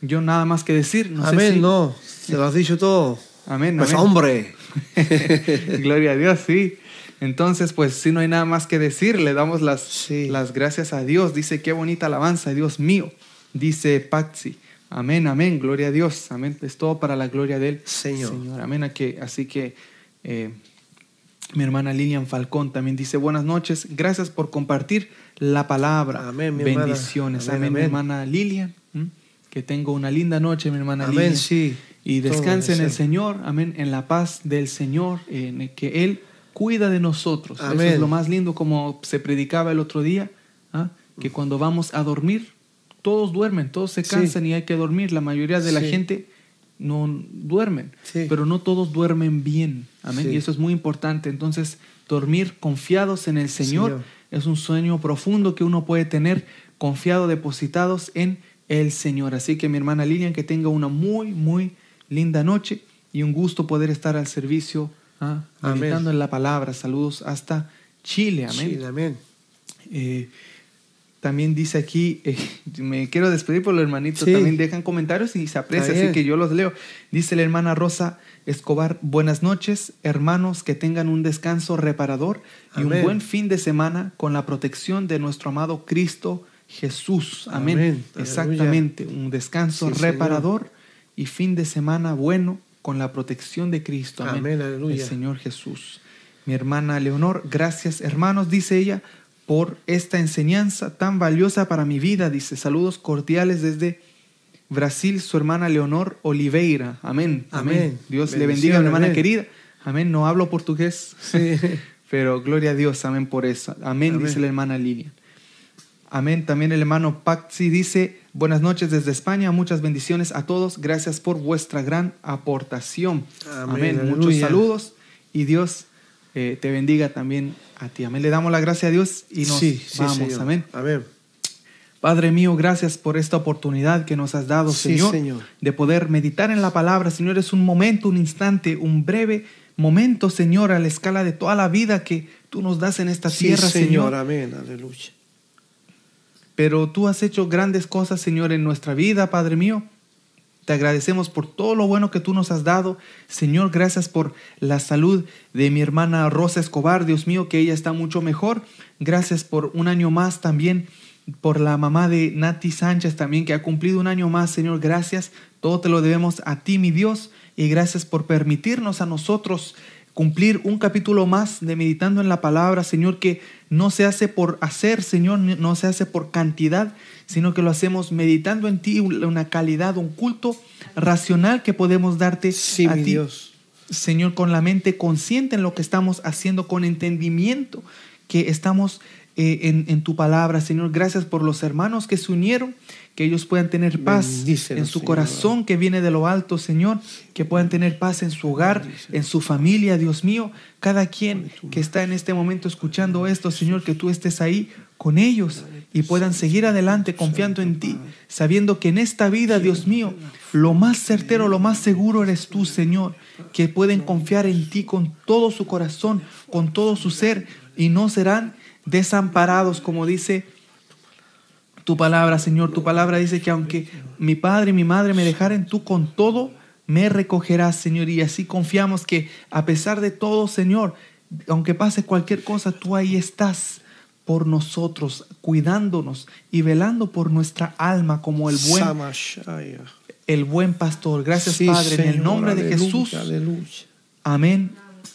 yo nada más que decir. amén, no, se lo has dicho todo. Amén. Pues hombre. Gloria a Dios, sí. Entonces, pues si no hay nada más que decir, le damos las, las gracias a Dios. Dice, qué bonita alabanza, Dios mío. Dice Patsy. Amén, amén, gloria a Dios. Amén. Es todo para la gloria del Señor. Señor. Amén. Así que eh, mi hermana Lilian Falcón también dice, buenas noches, gracias por compartir la palabra. Amén, mi Bendiciones. Amén, mi hermana Lilian. Que tengo una linda noche, mi hermana Lilian. Amén, sí. Y descanse en el Señor, amén, en la paz del Señor, en que Él cuida de nosotros. Eso es lo más lindo como se predicaba el otro día, ¿ah? que cuando vamos a dormir, todos duermen, todos se cansan y hay que dormir. La mayoría de la gente no duermen, pero no todos duermen bien. Amén. Y eso es muy importante. Entonces, dormir confiados en el Señor, es un sueño profundo que uno puede tener confiado, depositados en el Señor. Así que mi hermana Lilian, que tenga una muy, muy linda noche y un gusto poder estar al servicio ¿ah? meditando en la palabra. Saludos hasta Chile. Amén. amén. Eh, también dice aquí, eh, me quiero despedir por los hermanitos, también dejan comentarios y se aprecia, así que yo los leo. Dice la hermana Rosa Escobar, buenas noches, hermanos, que tengan un descanso reparador y un buen fin de semana con la protección de nuestro amado Cristo Jesús. Amén. Exactamente, un descanso reparador y fin de semana bueno con la protección de Cristo. Amén. El Señor Jesús. Mi hermana Leonor, gracias hermanos, dice ella, por esta enseñanza tan valiosa para mi vida. Dice, saludos cordiales desde Brasil, su hermana Leonor Oliveira. Amén. Amén. Dios le bendiga, mi hermana querida. Amén. No hablo portugués, pero gloria a Dios. Amén por eso. Amén, dice la hermana Lilian. Amén. También el hermano Paxi dice, buenas noches desde España, muchas bendiciones a todos, gracias por vuestra gran aportación. Amén. Muchos saludos y Dios eh, te bendiga también a ti. Amén. Le damos la gracia a Dios y nos vamos. Amén. Amén. Padre mío, gracias por esta oportunidad que nos has dado, Señor, Señor, de poder meditar en la palabra. Señor, es un momento, un instante, un breve momento, Señor, a la escala de toda la vida que tú nos das en esta tierra, Señor. Señor. Amén. Aleluya pero tú has hecho grandes cosas, Señor, en nuestra vida, Padre mío. Te agradecemos por todo lo bueno que tú nos has dado. Señor, gracias por la salud de mi hermana Rosa Escobar, Dios mío, que ella está mucho mejor. Gracias por un año más también, por la mamá de Nati Sánchez también, que ha cumplido un año más, Señor. Gracias. Todo te lo debemos a ti, mi Dios. Y gracias por permitirnos a nosotros cumplir un capítulo más de meditando en la palabra, Señor, que no se hace por hacer, Señor, no se hace por cantidad, sino que lo hacemos meditando en ti, una calidad, un culto racional que podemos darte a ti. Dios. Señor, con la mente consciente en lo que estamos haciendo, con entendimiento que estamos eh, en, en tu palabra, Señor. Gracias por los hermanos que se unieron, que ellos puedan tener paz en su Señor. corazón que viene de lo alto, Señor, que puedan tener paz en su hogar, en su familia, Dios mío. Cada quien que está en este momento escuchando esto, Señor, que tú estés ahí con ellos y puedan seguir adelante confiando en ti, sabiendo que en esta vida, Dios mío, lo más certero, lo más seguro eres tú, Señor, que pueden confiar en ti con todo su corazón, con todo su ser y no serán desamparados, como dice tu palabra, Señor. Tu palabra dice que aunque mi padre y mi madre me dejaren, tú con todo me recogerás, Señor. Y así confiamos que a pesar de todo, Señor, aunque pase cualquier cosa, tú ahí estás por nosotros, cuidándonos y velando por nuestra alma como el buen, el buen pastor. Gracias, Sí, Padre, en el nombre de Jesús. Aleluya. Amén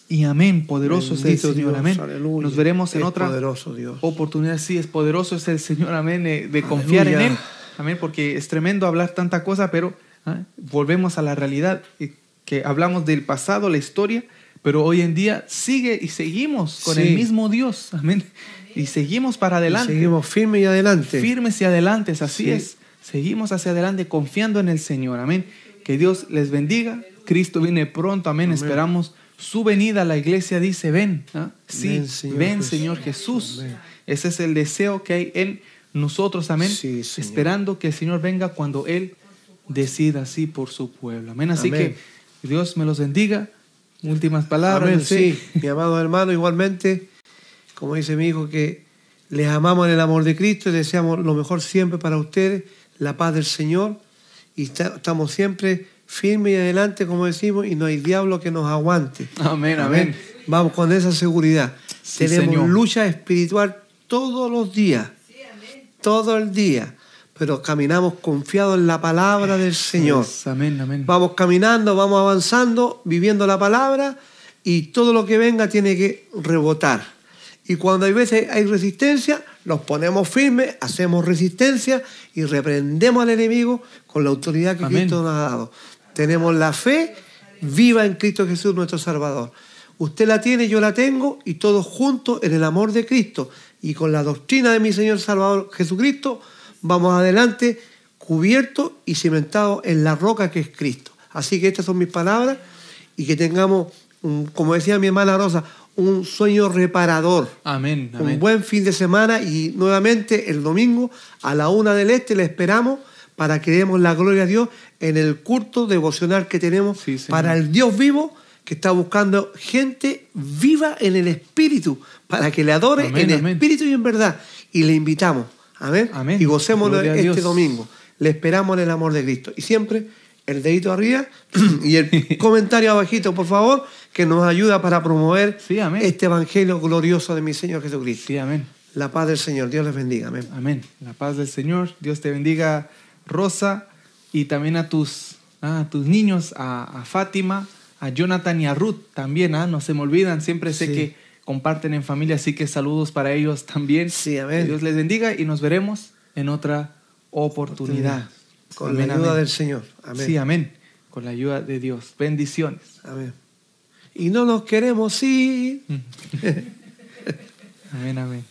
y amén. Poderoso es el Señor. Dios, amén. aleluya. Nos veremos en Es otra Dios. oportunidad. Sí, es poderoso es el Señor. Amén. eh, De confiar en. Él. Amén. Porque es tremendo hablar tanta cosa, pero ah, volvemos a la realidad. eh, Que hablamos del pasado, la historia, pero hoy en día sigue y seguimos con Sí. el mismo Dios. Amén. Y seguimos para Y adelante. seguimos firmes y adelante. Firmes y adelante, así Sí. es. Seguimos hacia adelante confiando en el Señor. Amén. Que Dios les bendiga. Cristo viene pronto. Amén. Amén. Esperamos su venida. La iglesia dice, ven. ¿ah? Sí, Ven, ven, Señor Señor, Jesús. Ese es el deseo que hay en nosotros. Amén. Sí. Esperando que el Señor venga cuando Él decida así por su pueblo. Amén. Así Amén. que Dios me los bendiga. Últimas palabras. Amén, sí. Mi amado hermano, igualmente, como dice mi hijo, que les amamos en el amor de Cristo y deseamos lo mejor siempre para ustedes, la paz del Señor. Y estamos siempre firmes y adelante, como decimos, y no hay diablo que nos aguante. Amén, amén. Vamos con esa seguridad. Sí, Tenemos Señor. lucha espiritual todos los días, todo el día, pero caminamos confiados en la palabra del Señor. Amén, amén. Vamos caminando, vamos avanzando, viviendo la palabra y todo lo que venga tiene que rebotar. Y cuando hay veces hay resistencia, nos ponemos firmes, hacemos resistencia y reprendemos al enemigo con la autoridad que Amén. Cristo nos ha dado. Tenemos la fe viva en Cristo Jesús nuestro Salvador. Usted la tiene, yo la tengo y todos juntos en el amor de Cristo y con la doctrina de mi Señor Salvador Jesucristo vamos adelante cubiertos y cimentados en la roca que es Cristo. Así que estas son mis palabras y que tengamos, un- como decía mi hermana Rosa, un sueño reparador. Amén, Un amén. buen fin de semana y nuevamente el domingo a la una del este le esperamos para que demos la gloria a Dios en el culto devocional que tenemos Sí, para el Dios vivo que está buscando gente viva en el espíritu para que le adore Amén, en amén. espíritu y en verdad. Y le invitamos. Amén. Amén. Y gocémonos Gloria este domingo. Le esperamos en el amor de Cristo. Y siempre el dedito arriba y el comentario abajito, por favor, que nos ayuda para promover Sí, este evangelio glorioso de mi Señor Jesucristo. Sí, amén. La paz del Señor. Dios les bendiga. Amén. Amén. La paz del Señor. Dios te bendiga, Rosa, y también a tus, a tus niños, a, a Fátima, a Jonathan y a Ruth también. ah, No se me olvidan, siempre sé Sí. que comparten en familia, así que saludos para ellos también. Sí, amén. Que Dios les bendiga y nos veremos en otra oportunidad. Con Amén, la ayuda amén. del Señor. Amén. Sí, amén. Con la ayuda de Dios. Bendiciones. Amén. Y no nos queremos ir. Amén, amén.